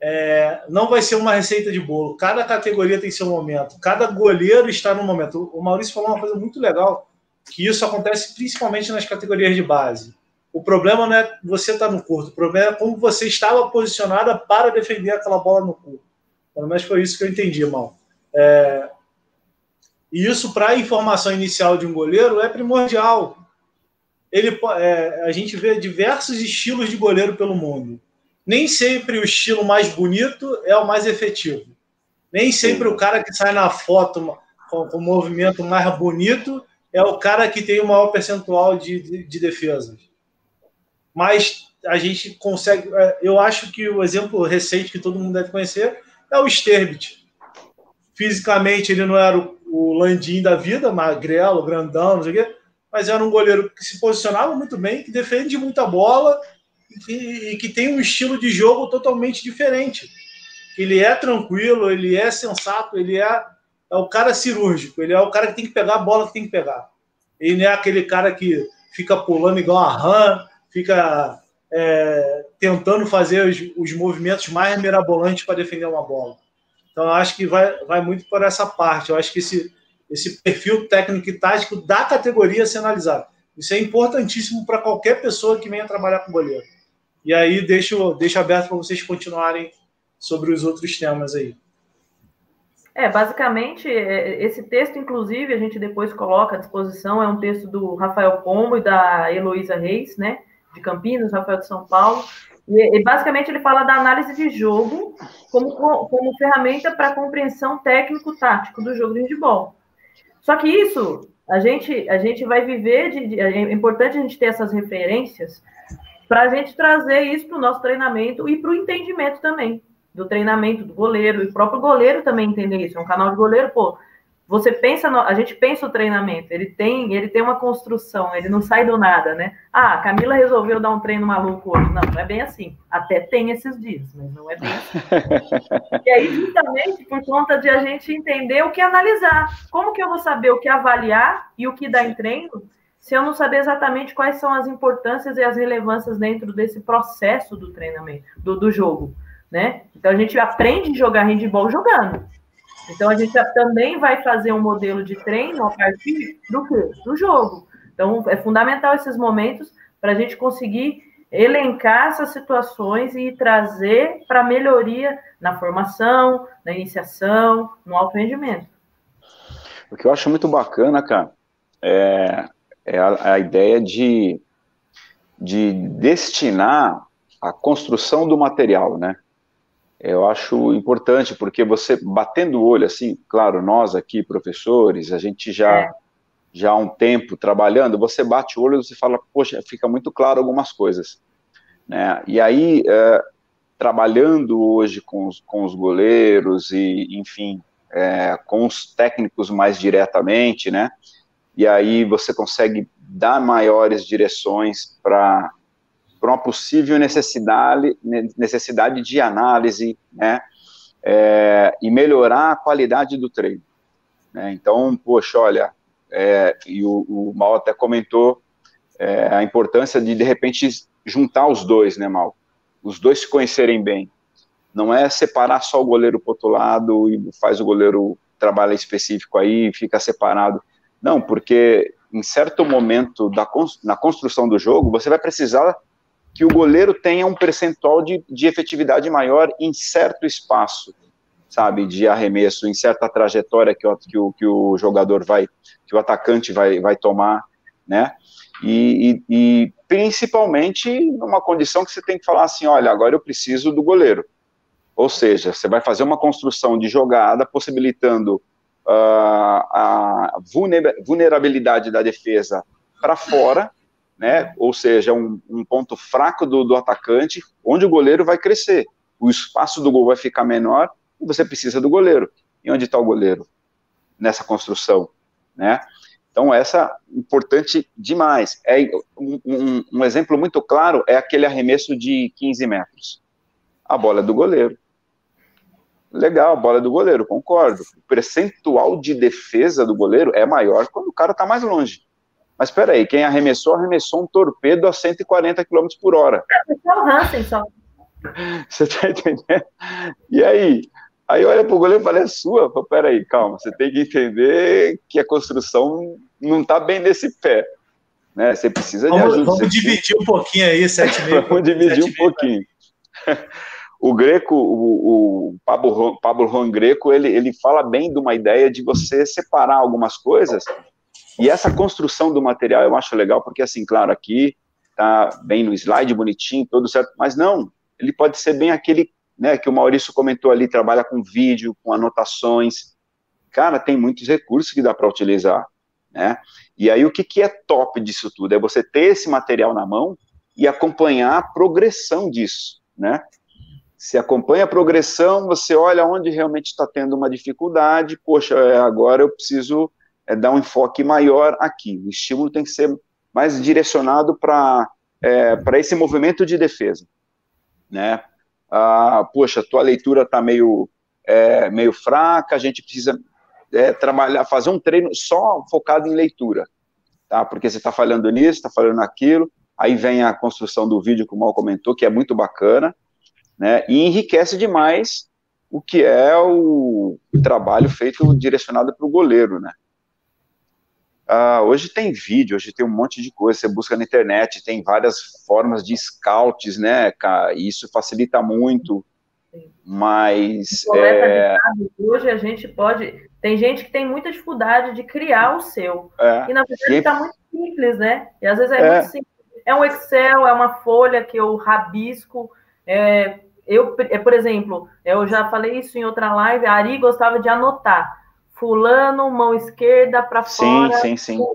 é, não vai ser uma receita de bolo. Cada categoria tem seu momento, cada goleiro está no momento. O Maurício falou uma coisa muito legal, que isso acontece principalmente nas categorias de base. O problema não é você estar tá no curto, o problema é como você estava posicionada para defender aquela bola no curto. Pelo menos foi isso que eu entendi, mal. É, e isso, para a informação inicial de um goleiro, é primordial. Ele, é, a gente vê diversos estilos de goleiro pelo mundo. Nem sempre o estilo mais bonito é o mais efetivo. Nem sempre o cara que sai na foto com, com o movimento mais bonito é o cara que tem o maior percentual de, de, de defesas. Mas a gente consegue. É, eu acho que o exemplo recente que todo mundo deve conhecer é o Sterbit. Fisicamente, ele não era o, o Landim da vida, magrelo, grandão, não sei o quê, mas era um goleiro que se posicionava muito bem, que defende muita bola e que, e que tem um estilo de jogo totalmente diferente. Ele é tranquilo, ele é sensato, ele é, é o cara cirúrgico, ele é o cara que tem que pegar a bola que tem que pegar. Ele não é aquele cara que fica pulando igual a rã, fica é, tentando fazer os, os, movimentos mais mirabolantes para defender uma bola. Então, eu acho que vai, vai muito por essa parte. Eu acho que esse, esse perfil técnico e tático da categoria ser analisado. Isso é importantíssimo para qualquer pessoa que venha trabalhar com goleiro. E aí, deixo, deixo aberto para vocês continuarem sobre os outros temas aí. É, basicamente, é, esse texto, inclusive, a gente depois coloca à disposição, é um texto do Rafael Pombo e da Heloísa Reis, né? de Campinas, Rafael de São Paulo. E, e, basicamente ele fala da análise de jogo como, como ferramenta para compreensão técnico-tático do jogo de handball. Só que isso a gente, a gente vai viver, de, de, é importante a gente ter essas referências para a gente trazer isso para o nosso treinamento e para o entendimento também do treinamento do goleiro, e o próprio goleiro também entender isso. É um canal de goleiro, pô, você pensa, no, a gente pensa o treinamento, ele tem, ele tem uma construção, ele não sai do nada, né? Ah, a Camila resolveu dar um treino maluco hoje. Não, não é bem assim. Até tem esses dias, mas não é bem assim. e aí, justamente por conta de a gente entender o que analisar. Como que eu vou saber o que avaliar e o que dar em treino, se eu não saber exatamente quais são as importâncias e as relevâncias dentro desse processo do treinamento, do, do jogo, né? Então a gente aprende a jogar handball jogando. Então, a gente também vai fazer um modelo de treino a partir do quê? Do jogo. Então, é fundamental esses momentos para a gente conseguir elencar essas situações e trazer para melhoria na formação, na iniciação, no alto rendimento. O que eu acho muito bacana, cara, é, é a, a ideia de, de destinar a construção do material, né? Eu acho importante, porque você batendo o olho, assim, claro, nós aqui, professores, a gente já, é. já há um tempo trabalhando, você bate o olho e você fala, poxa, fica muito claro algumas coisas. Né? E aí, é, trabalhando hoje com os, com os goleiros e, enfim, é, com os técnicos mais diretamente, né? E aí você consegue dar maiores direções para para uma possível necessidade, necessidade de análise, né, é, e melhorar a qualidade do treino. Né? Então, poxa, olha, é, e o, o Mal até comentou é, a importância de, de repente, juntar os dois, né, Mal? Os dois se conhecerem bem. Não é separar só o goleiro para outro lado e faz o goleiro trabalho específico aí, fica separado. Não, porque em certo momento da, na construção do jogo, você vai precisar que o goleiro tenha um percentual de, de efetividade maior em certo espaço, sabe, de arremesso, em certa trajetória que o, que o, que o jogador vai, que o atacante vai, vai tomar, né? E, e, e, principalmente numa condição que você tem que falar assim, olha, agora eu preciso do goleiro. Ou seja, você vai fazer uma construção de jogada possibilitando uh, a vulnerabilidade da defesa para fora, né? Ou seja, um, um ponto fraco do, do atacante, onde o goleiro vai crescer. O espaço do gol vai ficar menor e você precisa do goleiro. E onde está o goleiro? Nessa construção, né? Então, essa importante demais. É um, um, um, exemplo muito claro é aquele arremesso de 15 metros. A bola é do goleiro. Legal, bola é do goleiro, concordo. O percentual de defesa do goleiro é maior quando o cara está mais longe. Mas espera aí, quem arremessou, arremessou um torpedo a 140 km por hora. É o Hansen só. Você tá entendendo? E aí? Aí olha pro goleiro e fala, é sua? Fala, peraí, calma, você tem que entender que a construção não tá bem nesse pé. Né? Você precisa vamos, de ajuda. Vamos dividir um pouquinho aí, sete mil. vamos dividir um pouquinho. o Greco, o, o Pablo, Pablo Juan Greco, ele, ele fala bem de uma ideia de você separar algumas coisas, e essa construção do material eu acho legal, porque assim, claro, aqui tá bem no slide, bonitinho, tudo certo, mas não, ele pode ser bem aquele, né, que o Maurício comentou ali, trabalha com vídeo, com anotações, cara, tem muitos recursos que dá para utilizar, né, e aí o que, que é top disso tudo? É você ter esse material na mão e acompanhar a progressão disso, né, se acompanha a progressão, você olha onde realmente está tendo uma dificuldade, poxa, é, agora eu preciso é, dar um enfoque maior aqui. O estímulo tem que ser mais direcionado para é, esse movimento de defesa, né? Ah, poxa, tua leitura está meio, é, meio fraca, a gente precisa é, trabalhar, fazer um treino só focado em leitura, tá? Porque você está falando nisso, está falando naquilo, aí vem a construção do vídeo que o Mal comentou, que é muito bacana, né, e enriquece demais o que é o, o trabalho feito direcionado para o goleiro, né. Ah, hoje tem vídeo, hoje tem um monte de coisa, você busca na internet, tem várias formas de scouts, né, cara, e isso facilita muito, mas... É... Hoje a gente pode... Tem gente que tem muita dificuldade de criar o seu, é, e na verdade está muito simples, né, e às vezes é, é, muito simples. É um Excel, é uma folha que eu rabisco, é, eu, é, por exemplo, eu já falei isso em outra live, a Ari gostava de anotar. Fulano, mão esquerda para fora. Sim, sim, sim.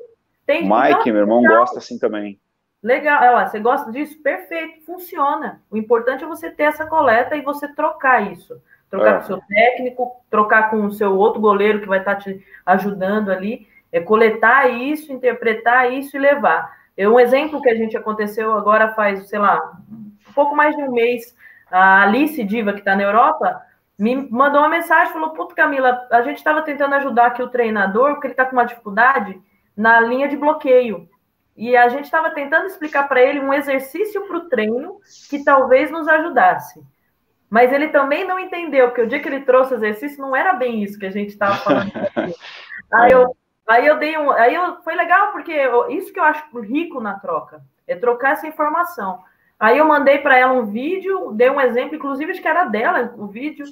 Tem, Mike, meu irmão, legal. gosta assim também. Legal, olha você gosta disso? Perfeito, funciona. O importante é você ter essa coleta e você trocar isso. Trocar é. com o seu técnico, trocar com o seu outro goleiro que vai estar tá te ajudando ali. É coletar isso, interpretar isso e levar. É um exemplo que a gente aconteceu agora faz, sei lá, um pouco mais de um mês a Alice Diva, que está na Europa, me mandou uma mensagem, falou, puto, Camila, a gente estava tentando ajudar aqui o treinador, porque ele está com uma dificuldade na linha de bloqueio. E a gente estava tentando explicar para ele um exercício para o treino que talvez nos ajudasse. Mas ele também não entendeu, porque o dia que ele trouxe o exercício não era bem isso que a gente estava falando. aí, eu, aí eu dei um. Aí eu, foi legal, porque eu, isso que eu acho rico na troca, é trocar essa informação. Aí eu mandei para ela um vídeo, dei um exemplo, inclusive acho que era dela o vídeo.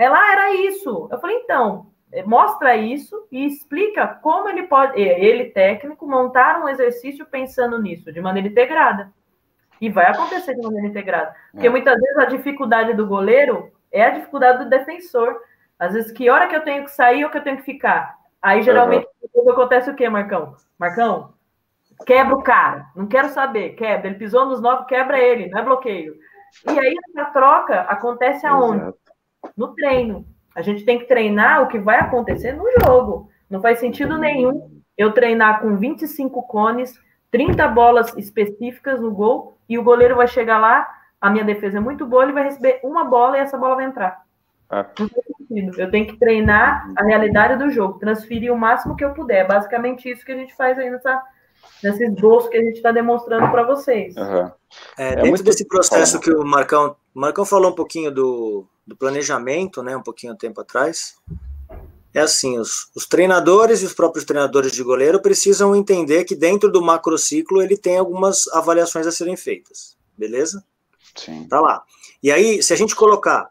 Ela ah, era isso. Eu falei, então, eh, mostra isso e explica como ele pode, eh, ele técnico, montar um exercício pensando nisso, de maneira integrada. E vai acontecer de maneira integrada. Porque é. muitas vezes a dificuldade do goleiro é a dificuldade do defensor. Às vezes, que hora que eu tenho que sair ou que eu tenho que ficar? Aí, geralmente, uhum. acontece o quê, Marcão? Marcão, Quebra o cara. Não quero saber. Quebra. Ele pisou nos nove, quebra ele. Não é bloqueio. E aí, essa troca acontece aonde? Exato. No treino. A gente tem que treinar o que vai acontecer no jogo. Não faz sentido nenhum eu treinar com 25 cones, 30 bolas específicas no gol, e o goleiro vai chegar lá, a minha defesa é muito boa, ele vai receber uma bola e essa bola vai entrar. É. sentido. Eu tenho que treinar a realidade do jogo, transferir o máximo que eu puder. É basicamente isso que a gente faz aí nessa, nesse esboço que a gente está demonstrando para vocês. Uhum. É, é, dentro desse processo que o Marcão, o Marcão falou um pouquinho do, do planejamento, né, um pouquinho tempo atrás, é assim, os, os, treinadores e os próprios treinadores de goleiro precisam entender que dentro do macrociclo ele tem algumas avaliações a serem feitas, beleza? Sim. Tá lá. E aí, se a gente colocar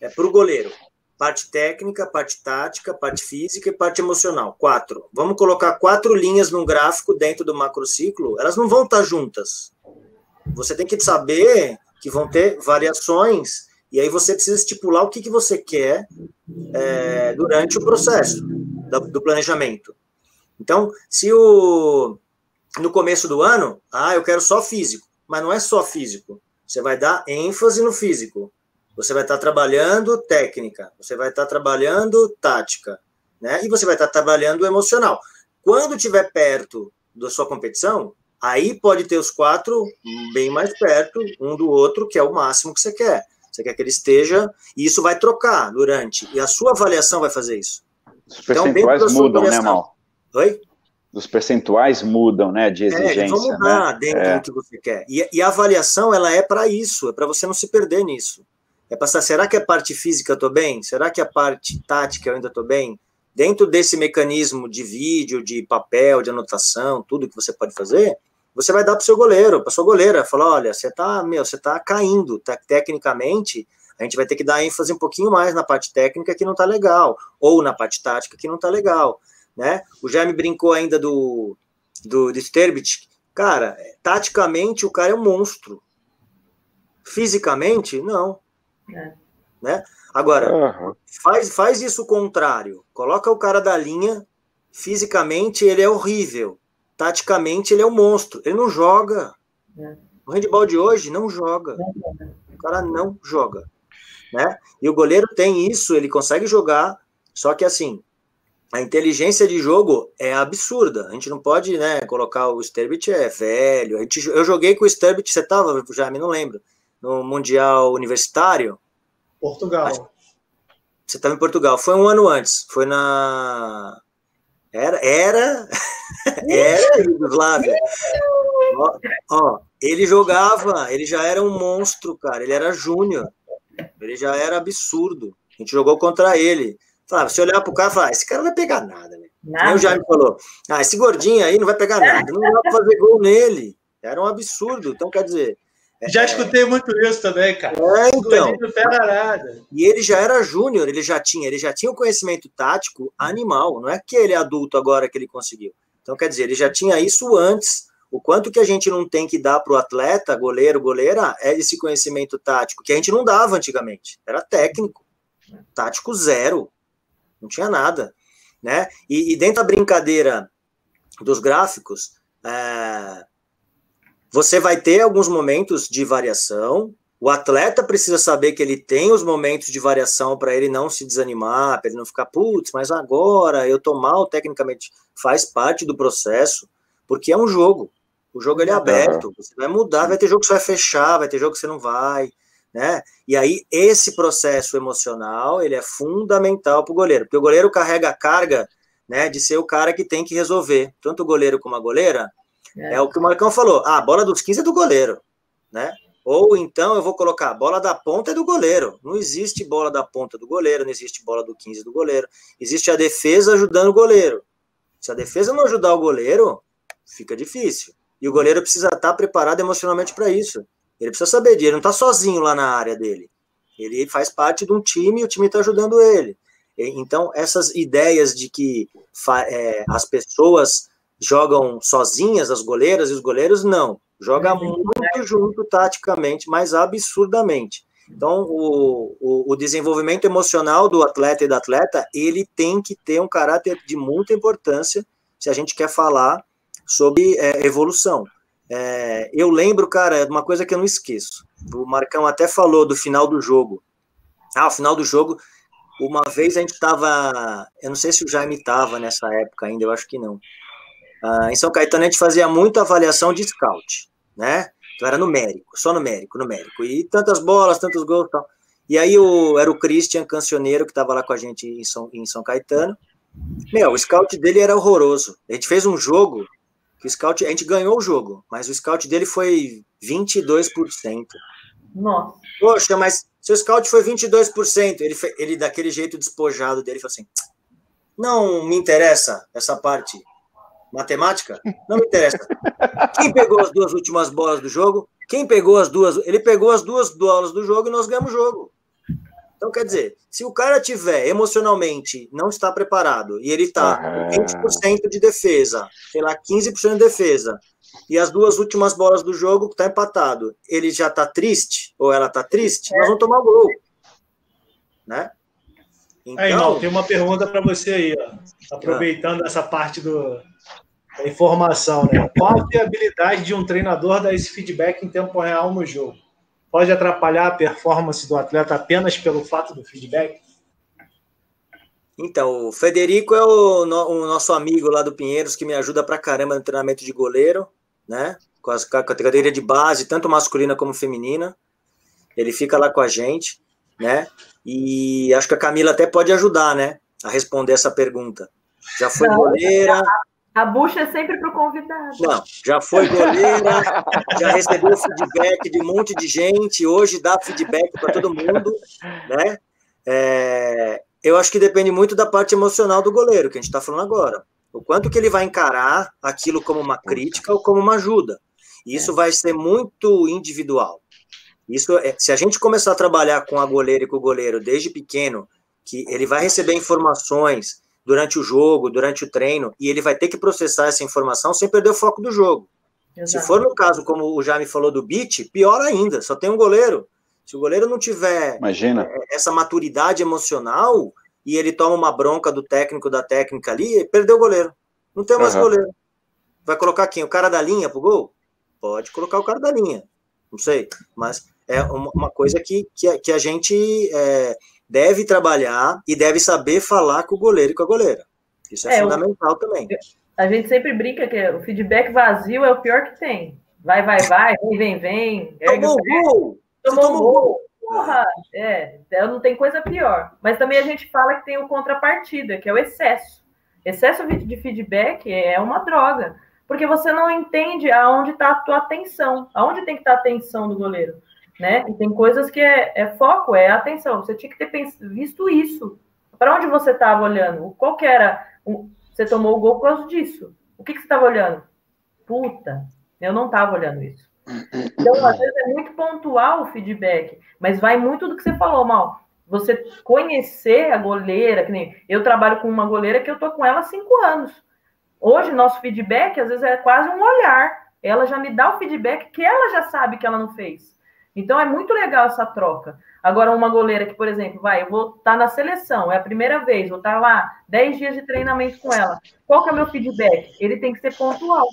é, para o goleiro, parte técnica, parte tática, parte física e parte emocional, quatro. Vamos colocar quatro linhas num gráfico dentro do macrociclo, elas não vão estar juntas. Você tem que saber que vão ter variações e aí você precisa estipular o que, que você quer é, durante o processo do, planejamento. Então, se o no começo do ano, ah, eu quero só físico, mas não é só físico. Você vai dar ênfase no físico. Você vai estar trabalhando técnica, você vai estar trabalhando tática, né? E você vai estar trabalhando emocional. Quando estiver perto da sua competição, aí pode ter os quatro bem mais perto um do outro, que é o máximo que você quer. Você quer que ele esteja, e isso vai trocar durante, e a sua avaliação vai fazer isso. Os então, percentuais então, mudam, né, Mal? Oi? Os percentuais mudam, né, de exigência. É, vão mudar né? dentro é. do que você quer. E, e a avaliação, ela é para isso, é para você não se perder nisso. É passar, será que a parte física eu estou bem? Será que a parte tática eu ainda estou bem? Dentro desse mecanismo de vídeo, de papel, de anotação, tudo que você pode fazer, você vai dar para o seu goleiro, para sua goleira, falar, olha, você tá, meu, você tá caindo, tá, tecnicamente, a gente vai ter que dar ênfase um pouquinho mais na parte técnica que não tá legal, ou na parte tática que não tá legal, né? O Jaime brincou ainda do do, do cara, taticamente o cara é um monstro. Fisicamente, não. É. Né? Agora, uhum. faz, faz isso o contrário. Coloca o cara da linha, fisicamente ele é horrível taticamente ele é um monstro. Ele não joga. É. O handball de hoje não joga. O cara não joga. Né? E o goleiro tem isso, ele consegue jogar, só que assim, a inteligência de jogo é absurda. A gente não pode, né, colocar o Sterbit é velho. A gente, eu joguei com o Sterbit, você tava, já me não lembro, no Mundial Universitário? Portugal. Você estava em Portugal. Foi um ano antes. Foi na era, era, era Yugoslávia. Ó, ó, ele jogava, ele já era um monstro, cara. Ele era júnior. Ele já era absurdo. A gente jogou contra ele. Falava, se olhar pro cara, falar, esse cara não vai pegar nada, né? Nada. Aí o Jaime falou, ah, esse gordinho aí não vai pegar nada. Não dá pra fazer gol nele. Era um absurdo. Então, quer dizer, já escutei muito isso também, cara. É, então. E ele já era júnior, ele já tinha, ele já tinha o conhecimento tático animal, não é que ele é adulto agora que ele conseguiu. Então, quer dizer, ele já tinha isso antes. O quanto que a gente não tem que dar para o atleta, goleiro, goleira, é esse conhecimento tático, que a gente não dava antigamente. Era técnico. Tático zero. Não tinha nada. Né? E, e dentro da brincadeira dos gráficos, é, você vai ter alguns momentos de variação. O atleta precisa saber que ele tem os momentos de variação para ele não se desanimar, para ele não ficar, putz, mas agora eu tô mal tecnicamente. Faz parte do processo, porque é um jogo. O jogo ele é aberto, você vai mudar, vai ter jogo que você vai fechar, vai ter jogo que você não vai, né? E aí esse processo emocional, ele é fundamental para o goleiro, porque o goleiro carrega a carga, né, de ser o cara que tem que resolver, tanto o goleiro como a goleira, é. é. o que o Marcão falou. Ah, a bola dos 15 é do goleiro, né? Ou então eu vou colocar a bola da ponta é do goleiro. Não existe bola da ponta do goleiro, não existe bola do 15 do goleiro. Existe a defesa ajudando o goleiro. Se a defesa não ajudar o goleiro, fica difícil. E o goleiro precisa estar preparado emocionalmente para isso. Ele precisa saber disso. Ele não está sozinho lá na área dele. Ele faz parte de um time e o time está ajudando ele. Então, essas ideias de que é, as pessoas jogam sozinhas as goleiras e os goleiros não. Joga uhum. muito junto taticamente, mas absurdamente. Então, o, o, o, desenvolvimento emocional do atleta e da atleta, ele tem que ter um caráter de muita importância se a gente quer falar sobre é, evolução. É, eu lembro, cara, de uma coisa que eu não esqueço. O Marcão até falou do final do jogo. Ah, o final do jogo, uma vez a gente estava, eu não sei se o Jaime estava nessa época ainda, eu acho que não. Ah, em São Caetano a gente fazia muita avaliação de scout, né? Então era numérico, só numérico, numérico. E tantas bolas, tantos gols e tal. E aí o, era o Christian Cancioneiro, que estava lá com a gente em São, em São Caetano. Meu, o scout dele era horroroso. A gente fez um jogo que o scout, a gente ganhou o jogo, mas o scout dele foi 22%. Nossa. Poxa, mas seu scout foi 22%. Ele, ele daquele jeito despojado dele, falou assim: não me interessa essa parte matemática, não me interessa. Quem pegou as duas últimas bolas do jogo? Quem pegou as duas? Ele pegou as duas bolas do jogo e nós ganhamos o jogo. Então, quer dizer, se o cara tiver emocionalmente, não está preparado, e ele está com 20% de defesa, sei lá, 15% de defesa, e as duas últimas bolas do jogo está empatado, ele já está triste, ou ela está triste, nós vamos tomar o gol. Né? Então... Aí, Mal, tem uma pergunta para você aí, ó. aproveitando ah. essa parte do, da informação, né? Qual a habilidade de um treinador dar esse feedback em tempo real no jogo? Pode atrapalhar a performance do atleta apenas pelo fato do feedback? Então, o Federico é o, o nosso amigo lá do Pinheiros que me ajuda pra caramba no treinamento de goleiro, né? Com, as, com a categoria de base, tanto masculina como feminina. Ele fica lá com a gente, né? E acho que a Camila até pode ajudar, né? A responder essa pergunta. Já foi goleira. A bucha é sempre para o convidado. Não, já foi goleira, já recebeu feedback de um monte de gente, hoje dá feedback para todo mundo, né? É, eu acho que depende muito da parte emocional do goleiro, que a gente está falando agora. O quanto que ele vai encarar aquilo como uma crítica ou como uma ajuda. Isso vai ser muito individual. Isso, é, se a gente começar a trabalhar com a goleira e com o goleiro desde pequeno, que ele vai receber informações durante o jogo, durante o treino, e ele vai ter que processar essa informação sem perder o foco do jogo. Exato. Se for no caso, como o Jaime falou do beat, pior ainda, só tem um goleiro. Se o goleiro não tiver Imagina. É, essa maturidade emocional e ele toma uma bronca do técnico da técnica ali, perdeu o goleiro. Não tem mais uhum. goleiro. Vai colocar quem? O cara da linha pro gol? Pode colocar o cara da linha. Não sei. Mas é uma, coisa que, que, a, que a gente é, deve trabalhar e deve saber falar com o goleiro e com a goleira. Isso é, é fundamental o, também. A gente sempre brinca que o feedback vazio é o pior que tem. Vai, vai, vai, vem, vem, vem. Tomou gol! Tomou gol! Porra, é, não tem coisa pior. Mas também a gente fala que tem o contrapartida, que é o excesso. Excesso de feedback é uma droga, porque você não entende aonde está a tua atenção, aonde tem que estar tá a atenção do goleiro né? E tem coisas que é, é foco, é atenção. Você tinha que ter visto isso. Para onde você estava olhando? Qual que era? Você tomou o gol por causa disso. O que, que você estava olhando? Puta, eu não estava olhando isso. Então, às vezes é muito pontual o feedback, mas vai muito do que você falou, Mal. Você conhecer a goleira, que nem eu trabalho com uma goleira que eu tô com ela há cinco anos. Hoje, nosso feedback, às vezes, é quase um olhar. Ela já me dá o feedback que ela já sabe que ela não fez. Então é muito legal essa troca. Agora, uma goleira que, por exemplo, vai, eu vou estar tá na seleção, é a primeira vez, vou estar tá lá 10 dias de treinamento com ela. Qual que é o meu feedback? Ele tem que ser pontual,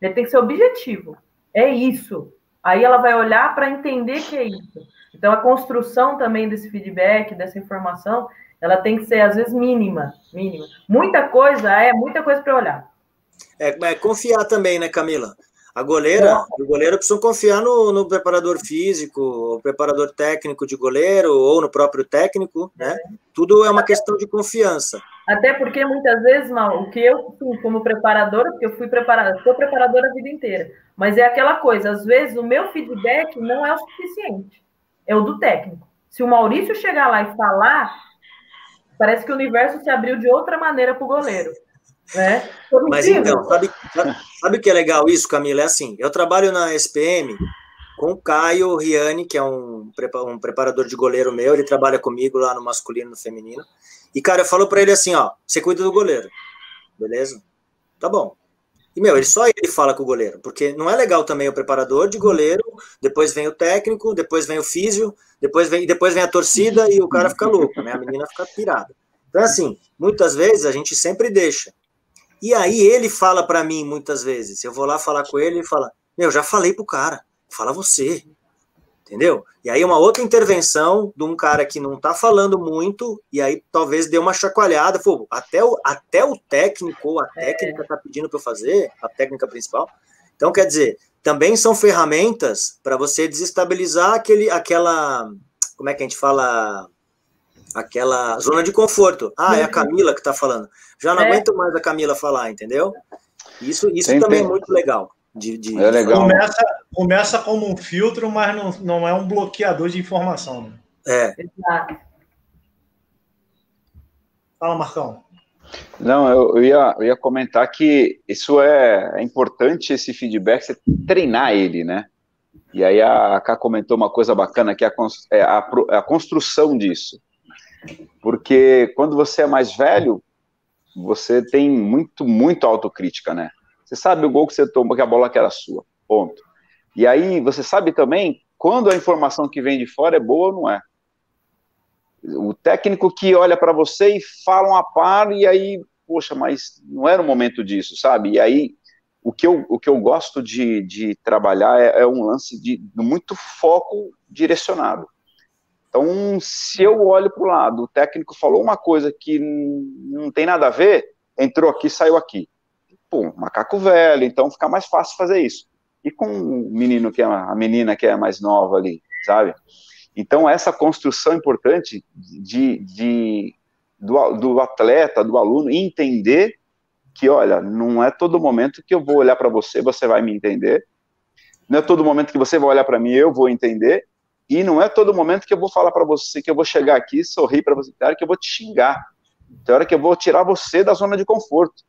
ele tem que ser objetivo. É isso. Aí ela vai olhar para entender que é isso. Então, a construção também desse feedback, dessa informação, ela tem que ser, às vezes, mínima. mínima. Muita coisa é muita coisa para olhar. É, é, confiar também, né, Camila? A goleira, o goleiro precisa confiar no, no, preparador físico, o preparador técnico de goleiro, ou no próprio técnico, né? Tudo é uma questão de confiança. Até porque muitas vezes, mal, o que eu como preparadora, porque eu fui preparadora, sou preparadora a vida inteira, mas é aquela coisa, às vezes o meu feedback não é o suficiente, é o do técnico. Se o Maurício chegar lá e falar, parece que o universo se abriu de outra maneira para o goleiro. Né? Mas então, sabe, sabe o que é legal isso, Camila? É assim, eu trabalho na SPM com o Caio Riani, que é um, um preparador de goleiro meu, ele trabalha comigo lá no masculino e no feminino. E, cara, eu falo para ele assim, ó, você cuida do goleiro, beleza? Tá bom. E, meu, ele só ele fala com o goleiro, porque não é legal também o preparador de goleiro, depois vem o técnico, depois vem o físio, depois vem, depois vem a torcida e o cara fica louco, né? A menina fica pirada. Então, assim, muitas vezes a gente sempre deixa. E aí ele fala para mim muitas vezes. Eu vou lá falar com ele e fala: Meu, já falei pro cara, fala você. Entendeu? E aí uma outra intervenção de um cara que não tá falando muito, e aí talvez dê uma chacoalhada, pô, até o, até o técnico ou a técnica tá pedindo para eu fazer, a técnica principal. Então, quer dizer, também são ferramentas para você desestabilizar aquele, aquela, como é que a gente fala, aquela zona de conforto. Ah, é a Camila que está falando. Já não é. aguento mais a Camila falar, entendeu? Isso, isso também tem. é muito legal. De, de... É legal. Começa, começa como um filtro, mas não, não é um bloqueador de informação. Né? É. Exato. Fala, Marcão. Não, eu, eu, ia, eu ia comentar que isso é, é importante, esse feedback, você treinar ele, né? E aí a Ká comentou uma coisa bacana, que é a, é a, a construção disso. Porque quando você é mais velho, você tem muito, muito autocrítica, né? Você sabe o gol que você tomou, que a bola que era sua, ponto. E aí você sabe também quando a informação que vem de fora é boa ou não é. O técnico que olha para você e fala uma par, e aí, poxa, mas não era o momento disso, sabe? E aí, o que eu, o que eu gosto de, de trabalhar é, é um lance de, de muito foco direcionado. Então, se eu olho para o lado, o técnico falou uma coisa que não tem nada a ver, entrou aqui, saiu aqui. Pô, macaco velho, então fica mais fácil fazer isso. E com o menino que é a menina que é mais nova ali, sabe? Então, essa construção importante de, de do, do atleta, do aluno, entender que, olha, não é todo momento que eu vou olhar para você, você vai me entender. Não é todo momento que você vai olhar para mim, eu vou entender. E não é todo momento que eu vou falar para você, que eu vou chegar aqui, sorrir para você, que eu vou te xingar. Tem hora que eu vou tirar você da zona de conforto.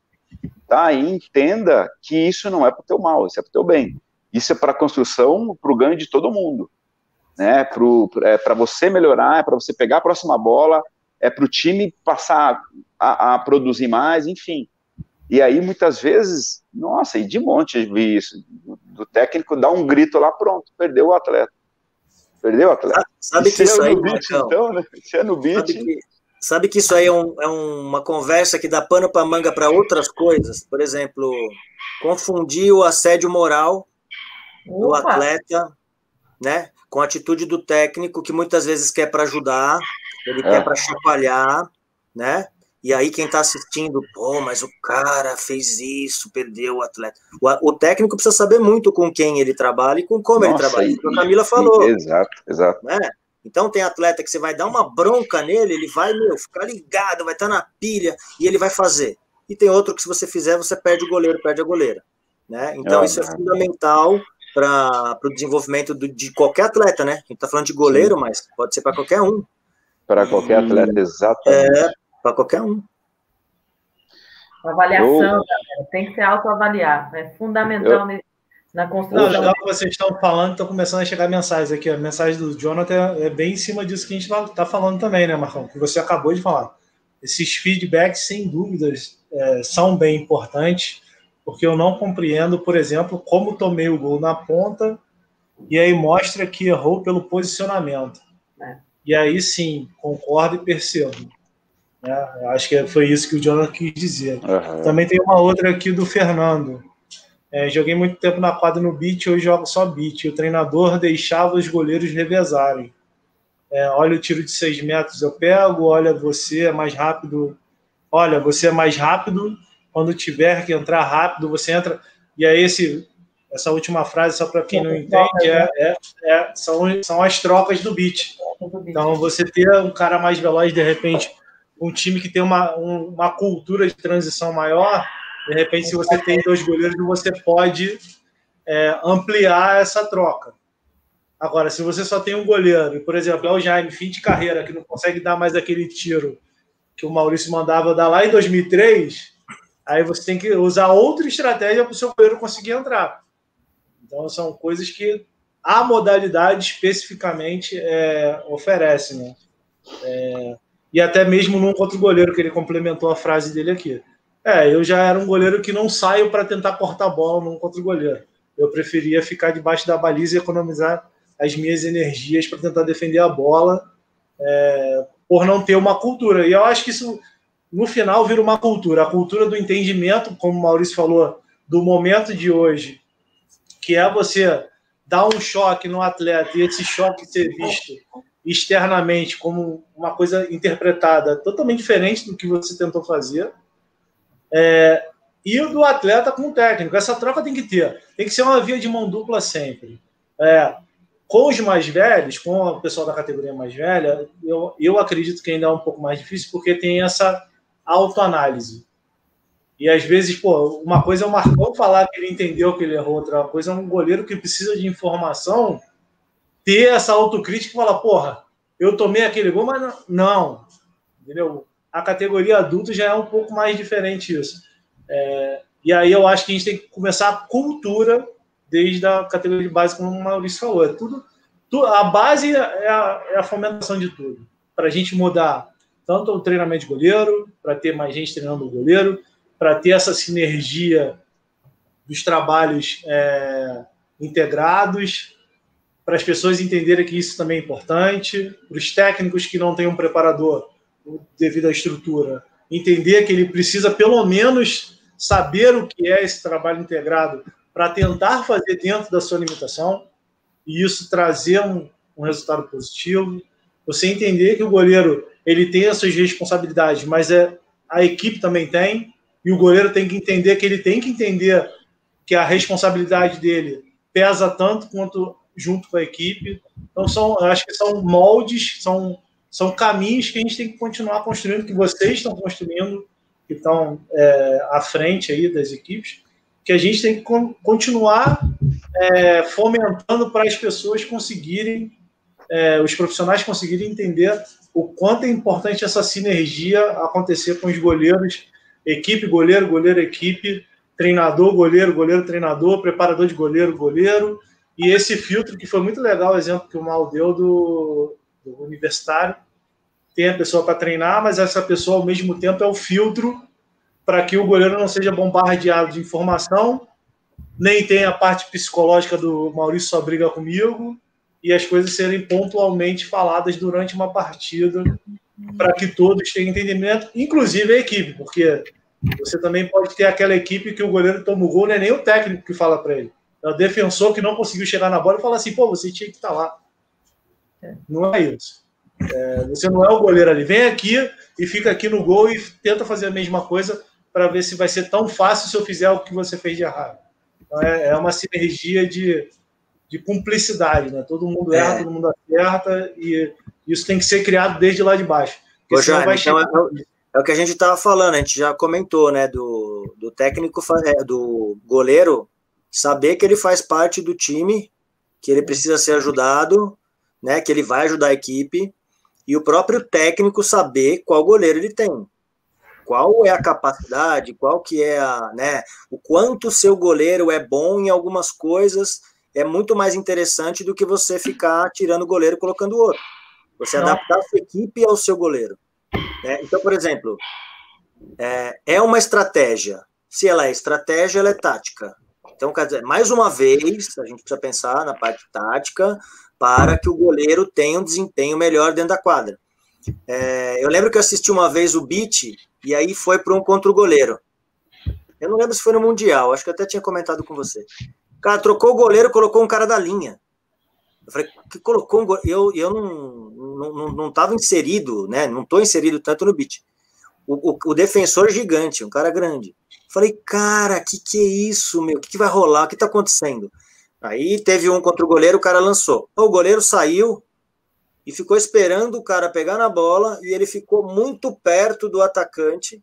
Tá? E entenda que isso não é para o teu mal, isso é para o teu bem. Isso é para a construção, para o ganho de todo mundo né? Para é, você melhorar, é para você pegar a próxima bola, é para o time passar a, a, produzir mais, enfim. E aí, muitas vezes, nossa, e de monte vi isso, do técnico dar um grito lá, pronto, perdeu o atleta. Perdeu o atleta. Sabe, que isso é aí, beat, então, né? Se é no beat... Sabe que, sabe que isso aí é, um, é uma conversa que dá pano para manga para outras coisas? Por exemplo, confundir o assédio moral do Opa. atleta, né? com a atitude do técnico que muitas vezes quer para ajudar, ele é. quer para chacoalhar, né? E aí quem está assistindo, pô, mas o cara fez isso, perdeu o atleta. O, o, técnico precisa saber muito com quem ele trabalha e com como Nossa, ele trabalha. E, a Camila falou. exato, exato. Né? Então tem atleta que você vai dar uma bronca nele, ele vai, meu, ficar ligado, vai estar tá na pilha e ele vai fazer. E tem outro que se você fizer, você perde o goleiro, perde a goleira. Né? Então é, isso é fundamental para o desenvolvimento do, de qualquer atleta, né? A gente está falando de goleiro, Sim. mas pode ser para qualquer um. Para qualquer atleta, exatamente. É, para qualquer um. Avaliação, galera, tem que ser autoavaliar. É fundamental Eu... na construção. Não, legal que vocês estão falando, estão começando a chegar mensagens aqui. A mensagem do Jonathan é bem em cima disso que a gente está falando também, né, Marcão? Que você acabou de falar. Esses feedbacks, sem dúvidas, é, são bem importantes porque eu não compreendo, por exemplo, como tomei o gol na ponta e aí mostra que errou pelo posicionamento. É. E aí sim, concordo e percebo. É, acho que foi isso que o Jonathan quis dizer. Uhum. Também tem uma outra aqui do Fernando. É, joguei muito tempo na quadra no beat, hoje jogo só beat. O treinador deixava os goleiros revezarem. É, olha o tiro de seis metros, eu pego. Olha, você é mais rápido. Olha, você é mais rápido quando tiver que entrar rápido, você entra. E aí, esse, essa última frase, só para quem não entende, é, é, é, são, são as trocas do beat. Então, você ter um cara mais veloz, de repente, um time que tem uma, um, uma cultura de transição maior, de repente, se você tem dois goleiros, você pode é, ampliar essa troca. Agora, se você só tem um goleiro, por exemplo, é o Jaime, fim de carreira, que não consegue dar mais aquele tiro que o Maurício mandava dar lá em 2003, Aí você tem que usar outra estratégia para o seu goleiro conseguir entrar. Então, são coisas que a modalidade especificamente é, oferece. Né? É, e até mesmo num contra o goleiro, que ele complementou a frase dele aqui. É, eu já era um goleiro que não saio para tentar cortar a bola num contra goleiro. Eu preferia ficar debaixo da baliza e economizar as minhas energias para tentar defender a bola, é, por não ter uma cultura. E eu acho que isso no final vira uma cultura, a cultura do entendimento, como o Maurício falou, do momento de hoje, que é você dar um choque no atleta e esse choque ser visto externamente como uma coisa interpretada totalmente diferente do que você tentou fazer. É, e do atleta com o técnico. Essa troca tem que ter. Tem que ser uma via de mão dupla sempre. É, Com os mais velhos, com o pessoal da categoria mais velha, eu, eu acredito que ainda é um pouco mais difícil, porque tem essa autoanálise. E às vezes, pô, uma coisa é o Marcão falar que ele entendeu que ele errou, outra coisa é um goleiro que precisa de informação ter essa autocrítica e falar, porra, eu tomei aquele gol, mas não, não. Entendeu? A categoria adulto já é um pouco mais diferente isso. É, e aí eu acho que a gente tem que começar a cultura desde a categoria de base, como o Maurício falou. É tudo, tudo a base é a, é a fomentação de tudo. Para a gente mudar tanto o treinamento de goleiro, para ter mais gente treinando o goleiro, para ter essa sinergia dos trabalhos é, integrados, para as pessoas entenderem que isso também é importante, para os técnicos que não têm um preparador devido à estrutura, entender que ele precisa pelo menos saber o que é esse trabalho integrado para tentar fazer dentro da sua limitação e isso trazer um, um resultado positivo. Você entender que o goleiro ele tem as suas responsabilidades, mas é, a equipe também tem, e o goleiro tem que entender que ele tem que entender que a responsabilidade dele pesa tanto quanto junto com a equipe. Então são, acho que são moldes, são, são caminhos que a gente tem que continuar construindo, que vocês estão construindo, que estão é, à frente aí das equipes, que a gente tem que continuar é, fomentando para as pessoas conseguirem, é, os profissionais conseguirem entender o quanto é importante essa sinergia acontecer com os goleiros equipe, goleiro, goleiro, equipe, treinador, goleiro, goleiro, treinador, preparador de goleiro, goleiro, e esse filtro que foi muito legal, o exemplo que o Mal deu do, do universitário, tem a pessoa para treinar, mas essa pessoa ao mesmo tempo é o filtro para que o goleiro não seja bombardeado de informação, nem tenha a parte psicológica do Maurício só briga comigo, e as coisas serem pontualmente faladas durante uma partida para que todos tenham entendimento, inclusive a equipe, porque você também pode ter aquela equipe que o goleiro toma o gol, não é nem o técnico que fala para ele. É o defensor que não conseguiu chegar na bola e fala assim: pô, você tinha que estar tá lá. É. Não é isso. É, você não é o goleiro ali. Vem aqui e fica aqui no gol e tenta fazer a mesma coisa para ver se vai ser tão fácil se eu fizer o que você fez de errado. Então é, é uma sinergia de, de cumplicidade, né? Todo mundo erra, é. todo mundo acerta e isso tem que ser criado desde lá de baixo. Ô, vai então chegar... é, é o que a gente estava falando, a gente já comentou, né, do, do técnico, é, do goleiro, saber que ele faz parte do time, que ele precisa ser ajudado, né, que ele vai ajudar a equipe, e o próprio técnico saber qual goleiro ele tem. Qual é a capacidade, qual que é a, né, o quanto o seu goleiro é bom em algumas coisas, é muito mais interessante do que você ficar tirando o goleiro e colocando o outro. Você Não. adaptar a sua equipe ao seu goleiro. Né? Então, por exemplo, é, é uma estratégia. Se ela é estratégia, ela é tática. Então, quer dizer, mais uma vez, a gente precisa pensar na parte tática para que o goleiro tenha um desempenho melhor dentro da quadra. É, eu lembro que eu assisti uma vez o beat e aí foi para um contra o goleiro. Eu não lembro se foi no Mundial, acho que eu até tinha comentado com você. O cara trocou o goleiro, colocou um cara da linha. Eu falei, que colocou um goleiro? Eu, eu não, não, não tava inserido, né? Não tô inserido tanto no beat. O, o, o defensor gigante, um cara grande. Falei, cara, que que é isso, meu? O que, que vai rolar? O que tá acontecendo? Aí teve um contra o goleiro, o cara lançou. O goleiro saiu e ficou esperando o cara pegar na bola e ele ficou muito perto do atacante.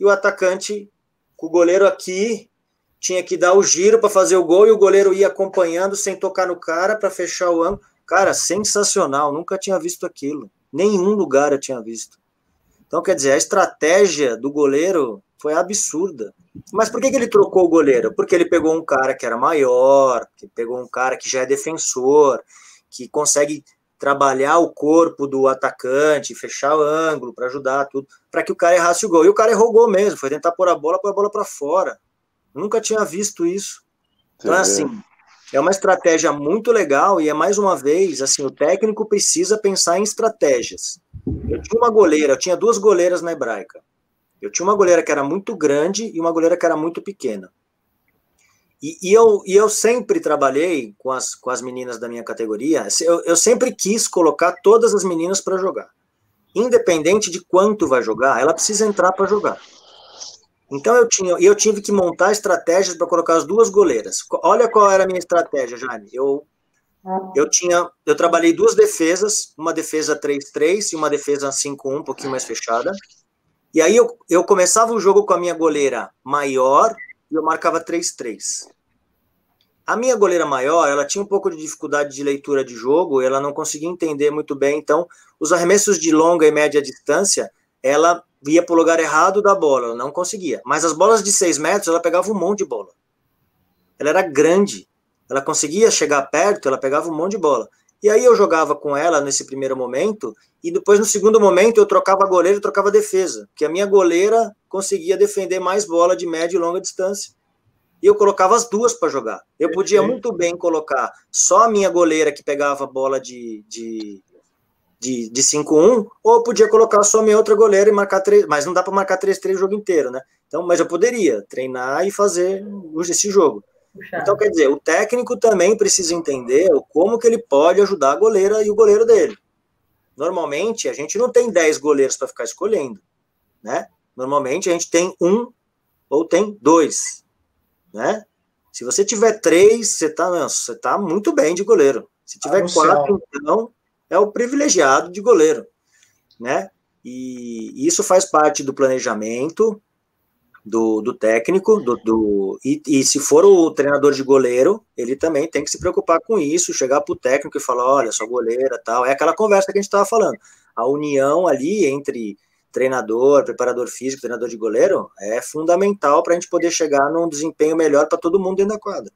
E o atacante, com o goleiro aqui, tinha que dar o giro para fazer o gol e o goleiro ia acompanhando sem tocar no cara para fechar o ângulo. Cara, sensacional, nunca tinha visto aquilo. Nenhum lugar eu tinha visto. Então, quer dizer, a estratégia do goleiro foi absurda. Mas por que, que ele trocou o goleiro? Porque ele pegou um cara que era maior, que pegou um cara que já é defensor, que consegue trabalhar o corpo do atacante, fechar o ângulo para ajudar tudo, para que o cara errasse o gol. E o cara errou o gol mesmo, foi tentar pôr a bola, pôr a bola para fora. Nunca tinha visto isso. Então, assim, é uma estratégia muito legal e é mais uma vez, assim, o técnico precisa pensar em estratégias. Eu tinha uma goleira, eu tinha duas goleiras na hebraica. Eu tinha uma goleira que era muito grande e uma goleira que era muito pequena. E, e, eu, e eu sempre trabalhei com as, com as meninas da minha categoria, eu, eu sempre quis colocar todas as meninas para jogar. Independente de quanto vai jogar, ela precisa entrar para jogar. Então eu tinha, eu tive que montar estratégias para colocar as duas goleiras. Olha qual era a minha estratégia, Jaime. Eu eu tinha, eu trabalhei duas defesas, uma defesa 3-3 e uma defesa 5-1, um pouquinho mais fechada. E aí eu, eu começava o jogo com a minha goleira maior e eu marcava 3-3. A minha goleira maior, ela tinha um pouco de dificuldade de leitura de jogo, ela não conseguia entender muito bem, então os arremessos de longa e média distância, ela ia para o lugar errado da bola, ela não conseguia. Mas as bolas de 6 metros, ela pegava um monte de bola. Ela era grande, ela conseguia chegar perto, ela pegava um monte de bola. E aí eu jogava com ela nesse primeiro momento, e depois no segundo momento eu trocava goleiro e trocava defesa, que a minha goleira conseguia defender mais bola de média e longa distância. E eu colocava as duas para jogar. Eu podia muito bem colocar só a minha goleira que pegava bola de, de, de, de 5-1, ou eu podia colocar só a minha outra goleira e marcar 3, mas não dá para marcar 3-3 o jogo inteiro, né? Então, mas eu poderia treinar e fazer esse jogo. Puxado. Então, quer dizer, o técnico também precisa entender como que ele pode ajudar a goleira e o goleiro dele. Normalmente, a gente não tem 10 goleiros para ficar escolhendo, né? Normalmente, a gente tem um ou tem dois, né? Se você tiver três, você tá, você tá muito bem de goleiro. Se tiver ah, quatro, céu. então, é o privilegiado de goleiro, né? E isso faz parte do planejamento, do, do técnico, do, do e, e, se for o treinador de goleiro, ele também tem que se preocupar com isso, chegar para o técnico e falar, olha, sua goleira tal. É aquela conversa que a gente estava falando. A união ali entre treinador, preparador físico, treinador de goleiro, é fundamental para a gente poder chegar num desempenho melhor para todo mundo dentro da quadra.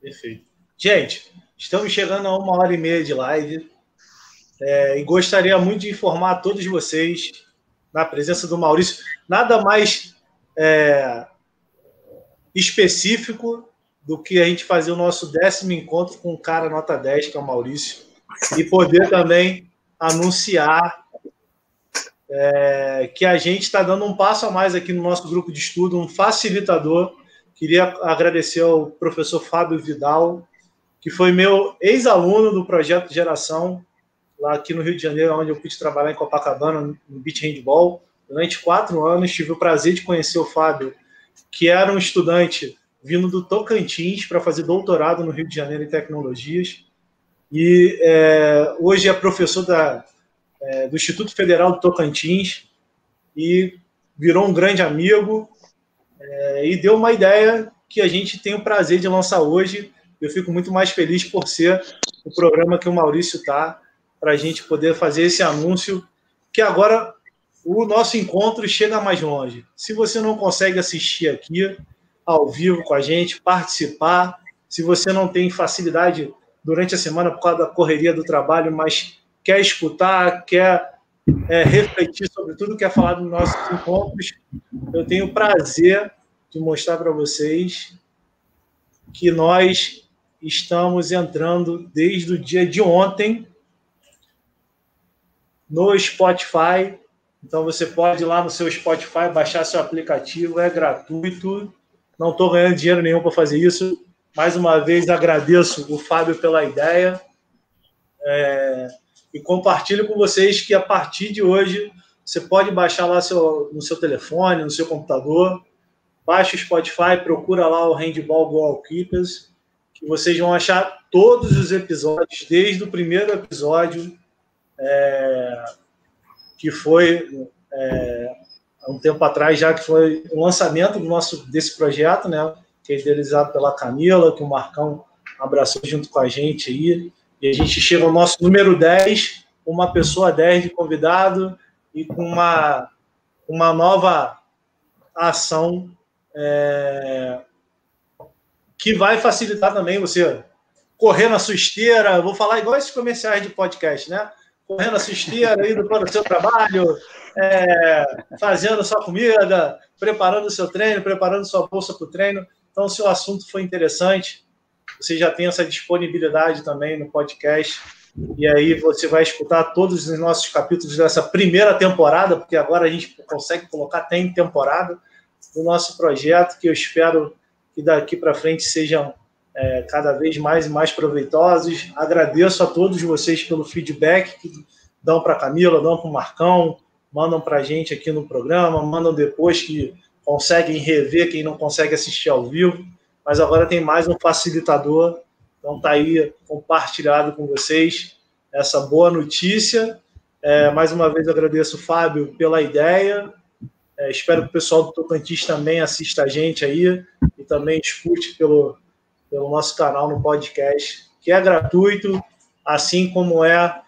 Perfeito. Gente, estamos chegando a uma hora e meia de live. É, e gostaria muito de informar a todos vocês na presença do Maurício, nada mais é, específico do que a gente fazer o nosso décimo encontro com um cara nota 10, que é o Maurício, e poder também anunciar é, que a gente está dando um passo a mais aqui no nosso grupo de estudo, um facilitador. Queria agradecer ao professor Fábio Vidal, que foi meu ex-aluno do projeto Geração, lá aqui no Rio de Janeiro, onde eu pude trabalhar em Copacabana, no beach handball, durante quatro anos. Tive o prazer de conhecer o Fábio, que era um estudante vindo do Tocantins para fazer doutorado no Rio de Janeiro em tecnologias. E é, hoje é professor da, é, do Instituto Federal do Tocantins e virou um grande amigo é, e deu uma ideia que a gente tem o prazer de lançar hoje. Eu fico muito mais feliz por ser o programa que o Maurício está para a gente poder fazer esse anúncio, que agora o nosso encontro chega mais longe. Se você não consegue assistir aqui ao vivo com a gente, participar, se você não tem facilidade durante a semana por causa da correria do trabalho, mas quer escutar, quer é, refletir sobre tudo que é falado nos nossos encontros, eu tenho o prazer de mostrar para vocês que nós estamos entrando desde o dia de ontem no Spotify. Então você pode ir lá no seu Spotify, baixar seu aplicativo, é gratuito. Não estou ganhando dinheiro nenhum para fazer isso. Mais uma vez agradeço o Fábio pela ideia. É, e compartilho com vocês que a partir de hoje você pode baixar lá seu, no seu telefone, no seu computador, baixa o Spotify, procura lá o Handball Goalkeepers, que vocês vão achar todos os episódios, desde o primeiro episódio é, que foi é, há um tempo atrás já que foi o lançamento do nosso desse projeto, né? Que é idealizado pela Camila, que o Marcão abraçou junto com a gente aí. E a gente chega ao nosso número 10, uma pessoa 10 de convidado e com uma, uma nova ação é, que vai facilitar também você correr na sua esteira. Vou falar igual esses comerciais de podcast, né? Correndo a esteira, indo para o seu trabalho, é, fazendo sua comida, preparando o seu treino, preparando sua bolsa para o treino. Então, se o assunto foi interessante, você já tem essa disponibilidade também no podcast. E aí você vai escutar todos os nossos capítulos dessa primeira temporada, porque agora a gente consegue colocar tem temporada do nosso projeto, que eu espero que daqui para frente sejam é, cada vez mais e mais proveitosos. Agradeço a todos vocês pelo feedback que dão para a Camila, dão para o Marcão, mandam para a gente aqui no programa, mandam depois que conseguem rever quem não consegue assistir ao vivo. Mas agora tem mais um facilitador Então tá aí compartilhado com vocês essa boa notícia. É, mais uma vez agradeço, Fábio, pela ideia. É, espero que o pessoal do Tocantins também assista a gente aí e também escute pelo, pelo nosso canal no podcast, que é gratuito, assim como é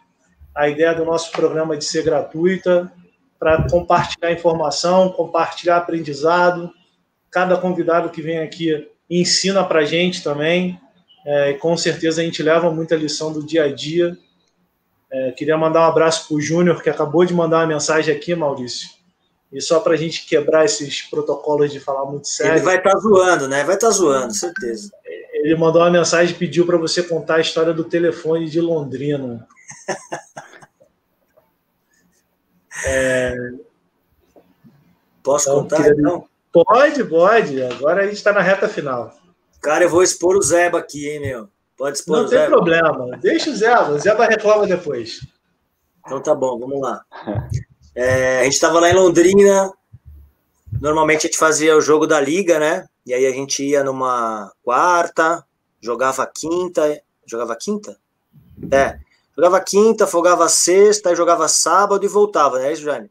a ideia do nosso programa de ser gratuita, para compartilhar informação, compartilhar aprendizado. Cada convidado que vem aqui ensina para a gente também, é, e com certeza a gente leva muita lição do dia a dia. É, queria mandar um abraço para o Júnior, que acabou de mandar uma mensagem aqui, Maurício. E só para a gente quebrar esses protocolos de falar muito sério. Ele vai estar tá zoando, né? Vai estar tá zoando, certeza. Ele mandou uma mensagem e pediu para você contar a história do telefone de Londrina. é... Posso então, contar, então? Pode, pode. Agora a gente está na reta final. Cara, eu vou expor o Zeba aqui, hein, meu? Pode expor Não o tem Zeba. problema. Deixa o Zeba. O Zeba reclama depois. Então tá bom, vamos lá. É, a gente estava lá em Londrina. Normalmente a gente fazia o jogo da liga, né? E aí a gente ia numa quarta, jogava quinta. Jogava quinta? É. Jogava quinta, folgava sexta, jogava sábado e voltava, né? É isso, Jaime?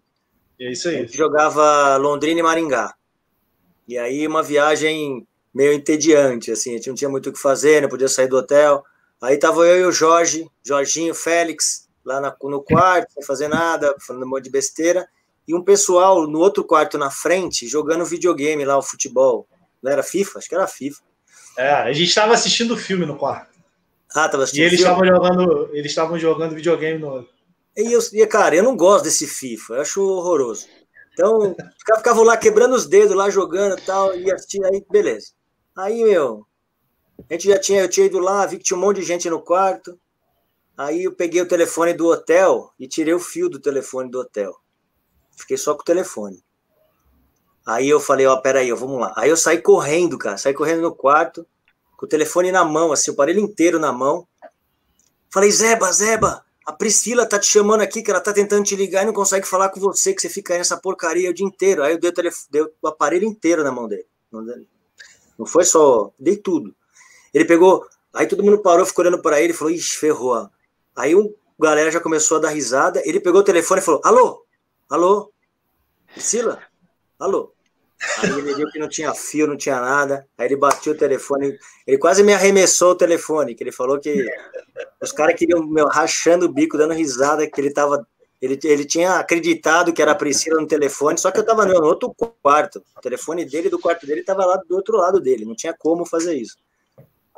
É isso aí. jogava Londrina e Maringá. E aí uma viagem meio entediante, assim, a gente não tinha muito o que fazer, não podia sair do hotel. Aí tava eu e o Jorge, Jorginho, Félix, lá na, no quarto, sem fazer nada, falando um monte de besteira, e um pessoal no outro quarto na frente, jogando videogame lá, o futebol. Não era FIFA? Acho que era FIFA. É, a gente estava assistindo o filme no quarto. Ah, tava assistindo E eles estavam jogando, eles estavam jogando videogame no. E, eu, e, cara, eu não gosto desse FIFA, eu acho horroroso. Então, ficava lá quebrando os dedos, lá jogando e tal, e assistia, aí, beleza. Aí, meu, a gente já tinha, eu tinha ido lá, vi que tinha um monte de gente no quarto. Aí eu peguei o telefone do hotel e tirei o fio do telefone do hotel. Fiquei só com o telefone. Aí eu falei, ó, peraí, ó, vamos lá. Aí eu saí correndo, cara, saí correndo no quarto, com o telefone na mão, assim, o aparelho inteiro na mão. Falei, Zeba, Zeba, a Priscila tá te chamando aqui, que ela tá tentando te ligar e não consegue falar com você, que você fica aí nessa porcaria o dia inteiro. Aí eu dei o, telefone, dei o aparelho inteiro na mão dele. Não foi só, dei tudo. Ele pegou, aí todo mundo parou, ficou olhando para ele falou, ixi, ferrou. Aí um galera já começou a dar risada. Ele pegou o telefone e falou: Alô? Alô? Priscila? Alô? Aí ele viu que não tinha fio, não tinha nada. Aí ele bateu o telefone. Ele quase me arremessou o telefone, que ele falou que os caras queriam meu, rachando o bico, dando risada, que ele tava. Ele, ele tinha acreditado que era a Priscila no telefone, só que eu tava no outro quarto. O telefone dele do quarto dele tava lá do outro lado dele. Não tinha como fazer isso.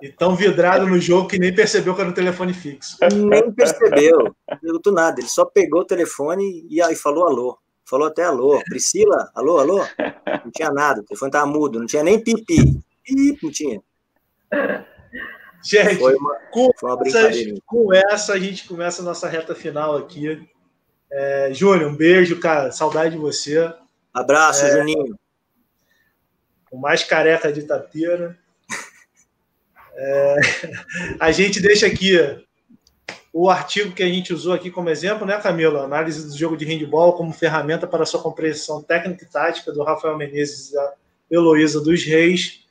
E tão vidrado no jogo que nem percebeu que era um telefone fixo. Nem percebeu. Não perguntou nada. Ele só pegou o telefone e, e falou alô. Falou até alô. Priscila, alô, alô? Não tinha nada. O telefone tava mudo. Não tinha nem pipi. Pipi, não tinha. Gente, foi uma, com, foi uma brincadeira. com essa a gente começa a nossa reta final aqui. É, Júnior, um beijo, cara. Saudade de você. Abraço, é, Juninho. O mais careca de Itapeira. É, a gente deixa aqui o artigo que a gente usou aqui como exemplo, né, Camila? Análise do jogo de handball como ferramenta para sua compreensão técnica e tática, do Rafael Menezes e da Heloísa dos Reis.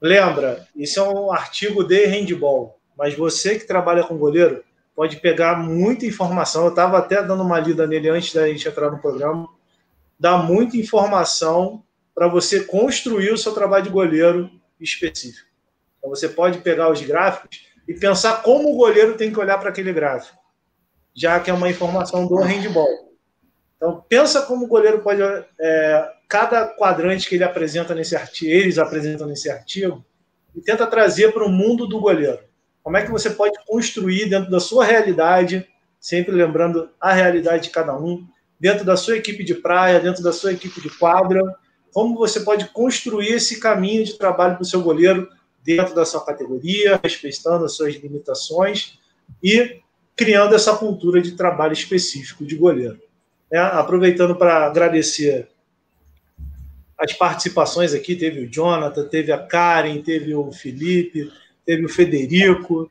Lembra, isso é um artigo de handball, mas você que trabalha com goleiro pode pegar muita informação. Eu estava até dando uma lida nele antes da gente entrar no programa. Dá muita informação para você construir o seu trabalho de goleiro específico. Então você pode pegar os gráficos e pensar como o goleiro tem que olhar para aquele gráfico, já que é uma informação do handball. Então pensa como o goleiro pode é, cada quadrante que ele apresenta nesse artigo, eles apresentam nesse artigo, e tenta trazer para o mundo do goleiro. Como é que você pode construir dentro da sua realidade, sempre lembrando a realidade de cada um, dentro da sua equipe de praia, dentro da sua equipe de quadra, como você pode construir esse caminho de trabalho para o seu goleiro dentro da sua categoria, respeitando as suas limitações e criando essa cultura de trabalho específico de goleiro. É, aproveitando para agradecer as participações aqui, teve o Jonathan, teve a Karen, teve o Felipe, teve o Federico,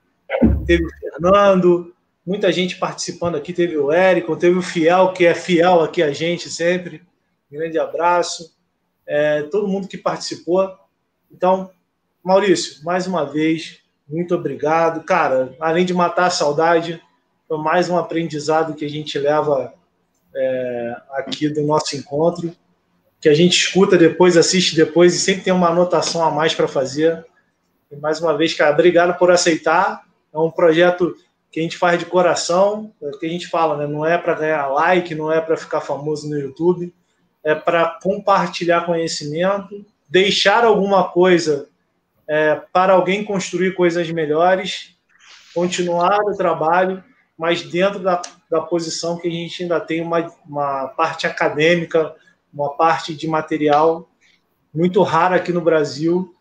teve o Fernando, muita gente participando aqui, teve o Érico, teve o Fiel, que é fiel aqui a gente sempre. Grande abraço. É, todo mundo que participou. Então, Maurício, mais uma vez, Muito obrigado. Cara, além de matar a saudade, foi mais um aprendizado que a gente leva é, aqui do nosso encontro, que a gente escuta depois, assiste depois e sempre tem uma anotação a mais para fazer. E mais uma vez, cara, obrigado por aceitar. É um projeto que a gente faz de coração, é que a gente fala, né? Não é para ganhar like, não é para ficar famoso no YouTube, é para compartilhar conhecimento, deixar alguma coisa é, para alguém construir coisas melhores, continuar o trabalho, mas dentro da, da posição que a gente ainda tem uma, uma parte acadêmica, uma parte de material muito rara aqui no Brasil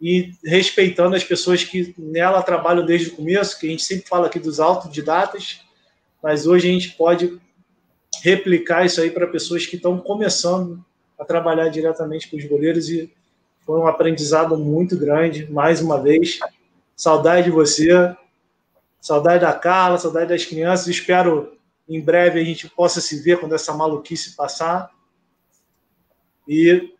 e respeitando as pessoas que nela trabalham desde o começo, que a gente sempre fala aqui dos autodidatas, mas hoje a gente pode replicar isso aí para pessoas que estão começando a trabalhar diretamente com os goleiros e foi um aprendizado muito grande, mais uma vez. Saudade de você, saudade da Carla, saudade das crianças. Espero em breve a gente possa se ver quando essa maluquice passar. E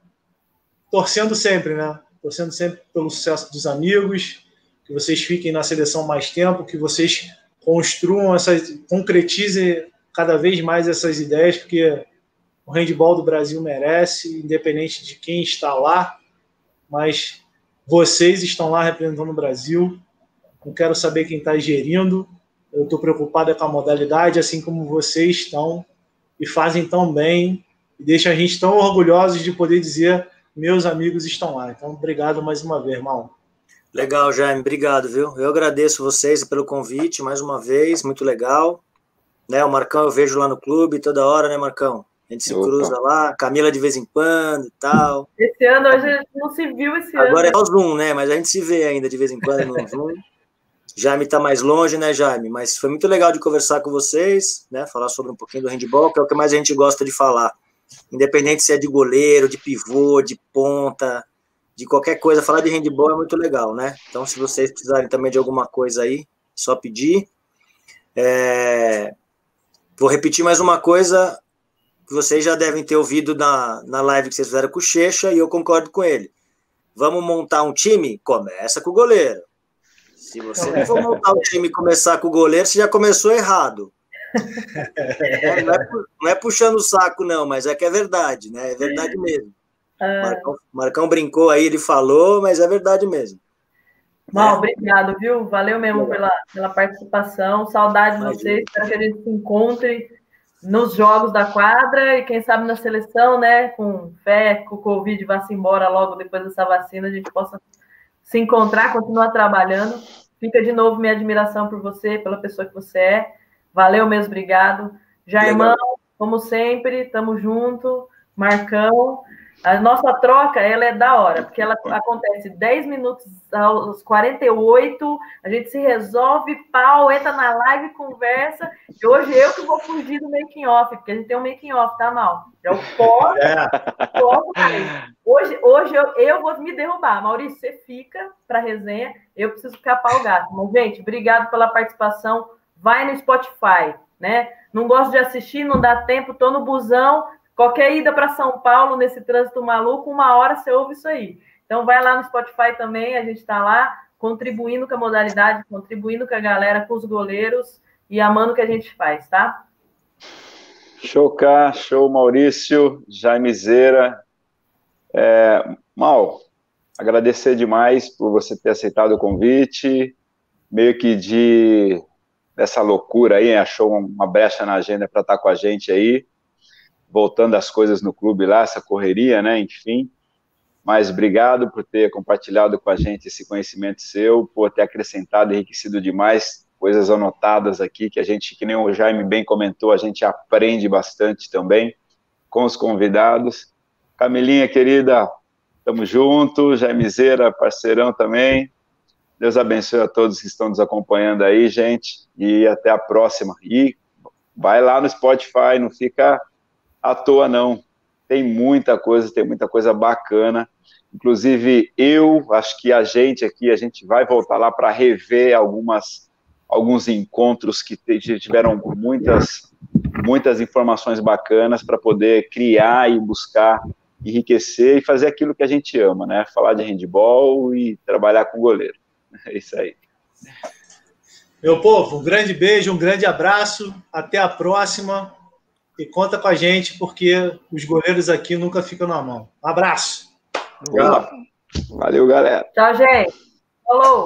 torcendo sempre, né? torcendo sempre pelo sucesso dos amigos, que vocês fiquem na seleção mais tempo, que vocês construam essas, concretizem cada vez mais essas ideias, porque o handball do Brasil merece, independente de quem está lá, mas vocês estão lá representando o Brasil. Não quero saber quem está gerindo. Eu estou preocupado com a modalidade, assim como vocês estão e fazem tão bem e deixam a gente tão orgulhosos de poder dizer meus amigos estão lá. Então, obrigado mais uma vez, irmão. Legal, Jaime, obrigado, viu? Eu agradeço vocês pelo convite mais uma vez, muito legal. Né, o Marcão eu vejo lá no clube toda hora, né, Marcão? A gente se Opa. cruza lá, Camila de vez em quando e tal. Esse ano a gente não se viu esse Agora ano. Agora é o Zoom, né? Mas a gente se vê ainda de vez em quando no Zoom. Jaime está mais longe, né, Jaime? Mas foi muito legal de conversar com vocês, né? Falar sobre um pouquinho do handball, que é o que mais a gente gosta de falar independente se é de goleiro, de pivô, de ponta, de qualquer coisa, falar de handball é muito legal, né? Então, se vocês precisarem também de alguma coisa aí, só pedir. É... Vou repetir mais uma coisa vocês já devem ter ouvido na, na live que vocês fizeram com o Checha, e eu concordo com ele. Vamos montar um time? Começa com o goleiro. Se você não for montar um time e começar com o goleiro, você já começou errado. É, não, é, não, é, puxando o saco, não, mas é que é verdade, né? É verdade mesmo. Ah. Marcão, Marcão, brincou aí, ele falou, mas é verdade mesmo. Mal, é. obrigado, viu? Valeu mesmo pela, pela participação. Saudade de vocês. Espero que a gente se encontre nos jogos da quadra e quem sabe na seleção, né? Com fé, que o Covid vá se embora logo depois dessa vacina, a gente possa se encontrar, continuar trabalhando. Fica de novo minha admiração por você, pela pessoa que você é. Valeu mesmo, obrigado. Já, irmão, como sempre, estamos junto. Marcão. A nossa troca, ela é da hora, porque ela acontece 10 minutos aos 48, a gente se resolve, pau, entra na live, conversa, e hoje eu que vou fugir do making off, porque a gente tem um making off, tá, Mal? É o pós, é. Hoje, hoje eu, eu vou me derrubar. Maurício, você fica para resenha, eu preciso capar o gato. Mas, gente, obrigado pela participação vai no Spotify, né? Não gosto de assistir, não dá tempo, tô no busão, qualquer ida para São Paulo nesse trânsito maluco, uma hora você ouve isso aí. Então vai lá no Spotify também, a gente está lá contribuindo com a modalidade, contribuindo com a galera, com os goleiros e amando o que a gente faz, tá? Show, Cá, show, Maurício, Jaime Zera. É, Mal, agradecer demais por você ter aceitado o convite, meio que de dessa loucura aí, achou uma brecha na agenda para estar tá com a gente aí, voltando as coisas no clube lá, essa correria, né, enfim. Mas obrigado por ter compartilhado com a gente esse conhecimento seu, por ter acrescentado, enriquecido demais, coisas anotadas aqui que a gente, que nem o Jaime bem comentou, a gente aprende bastante também com os convidados. Camilinha, querida, tamo junto, Jaime Zeira, parceirão também, Deus abençoe a todos que estão nos acompanhando aí, gente, e até a próxima. E vai lá no Spotify, não fica à toa, não. Tem muita coisa, tem muita coisa bacana. Inclusive, eu acho que a gente aqui, a gente vai voltar lá para rever algumas, alguns encontros que tiveram muitas, muitas informações bacanas para poder criar e buscar enriquecer e fazer aquilo que a gente ama, né? Falar de handball e trabalhar com goleiro. É isso aí. Meu povo, um grande beijo, um grande abraço. Até a próxima. E conta com a gente, porque os goleiros aqui nunca ficam na mão. Um abraço. Valeu, galera. Tchau, gente. Falou.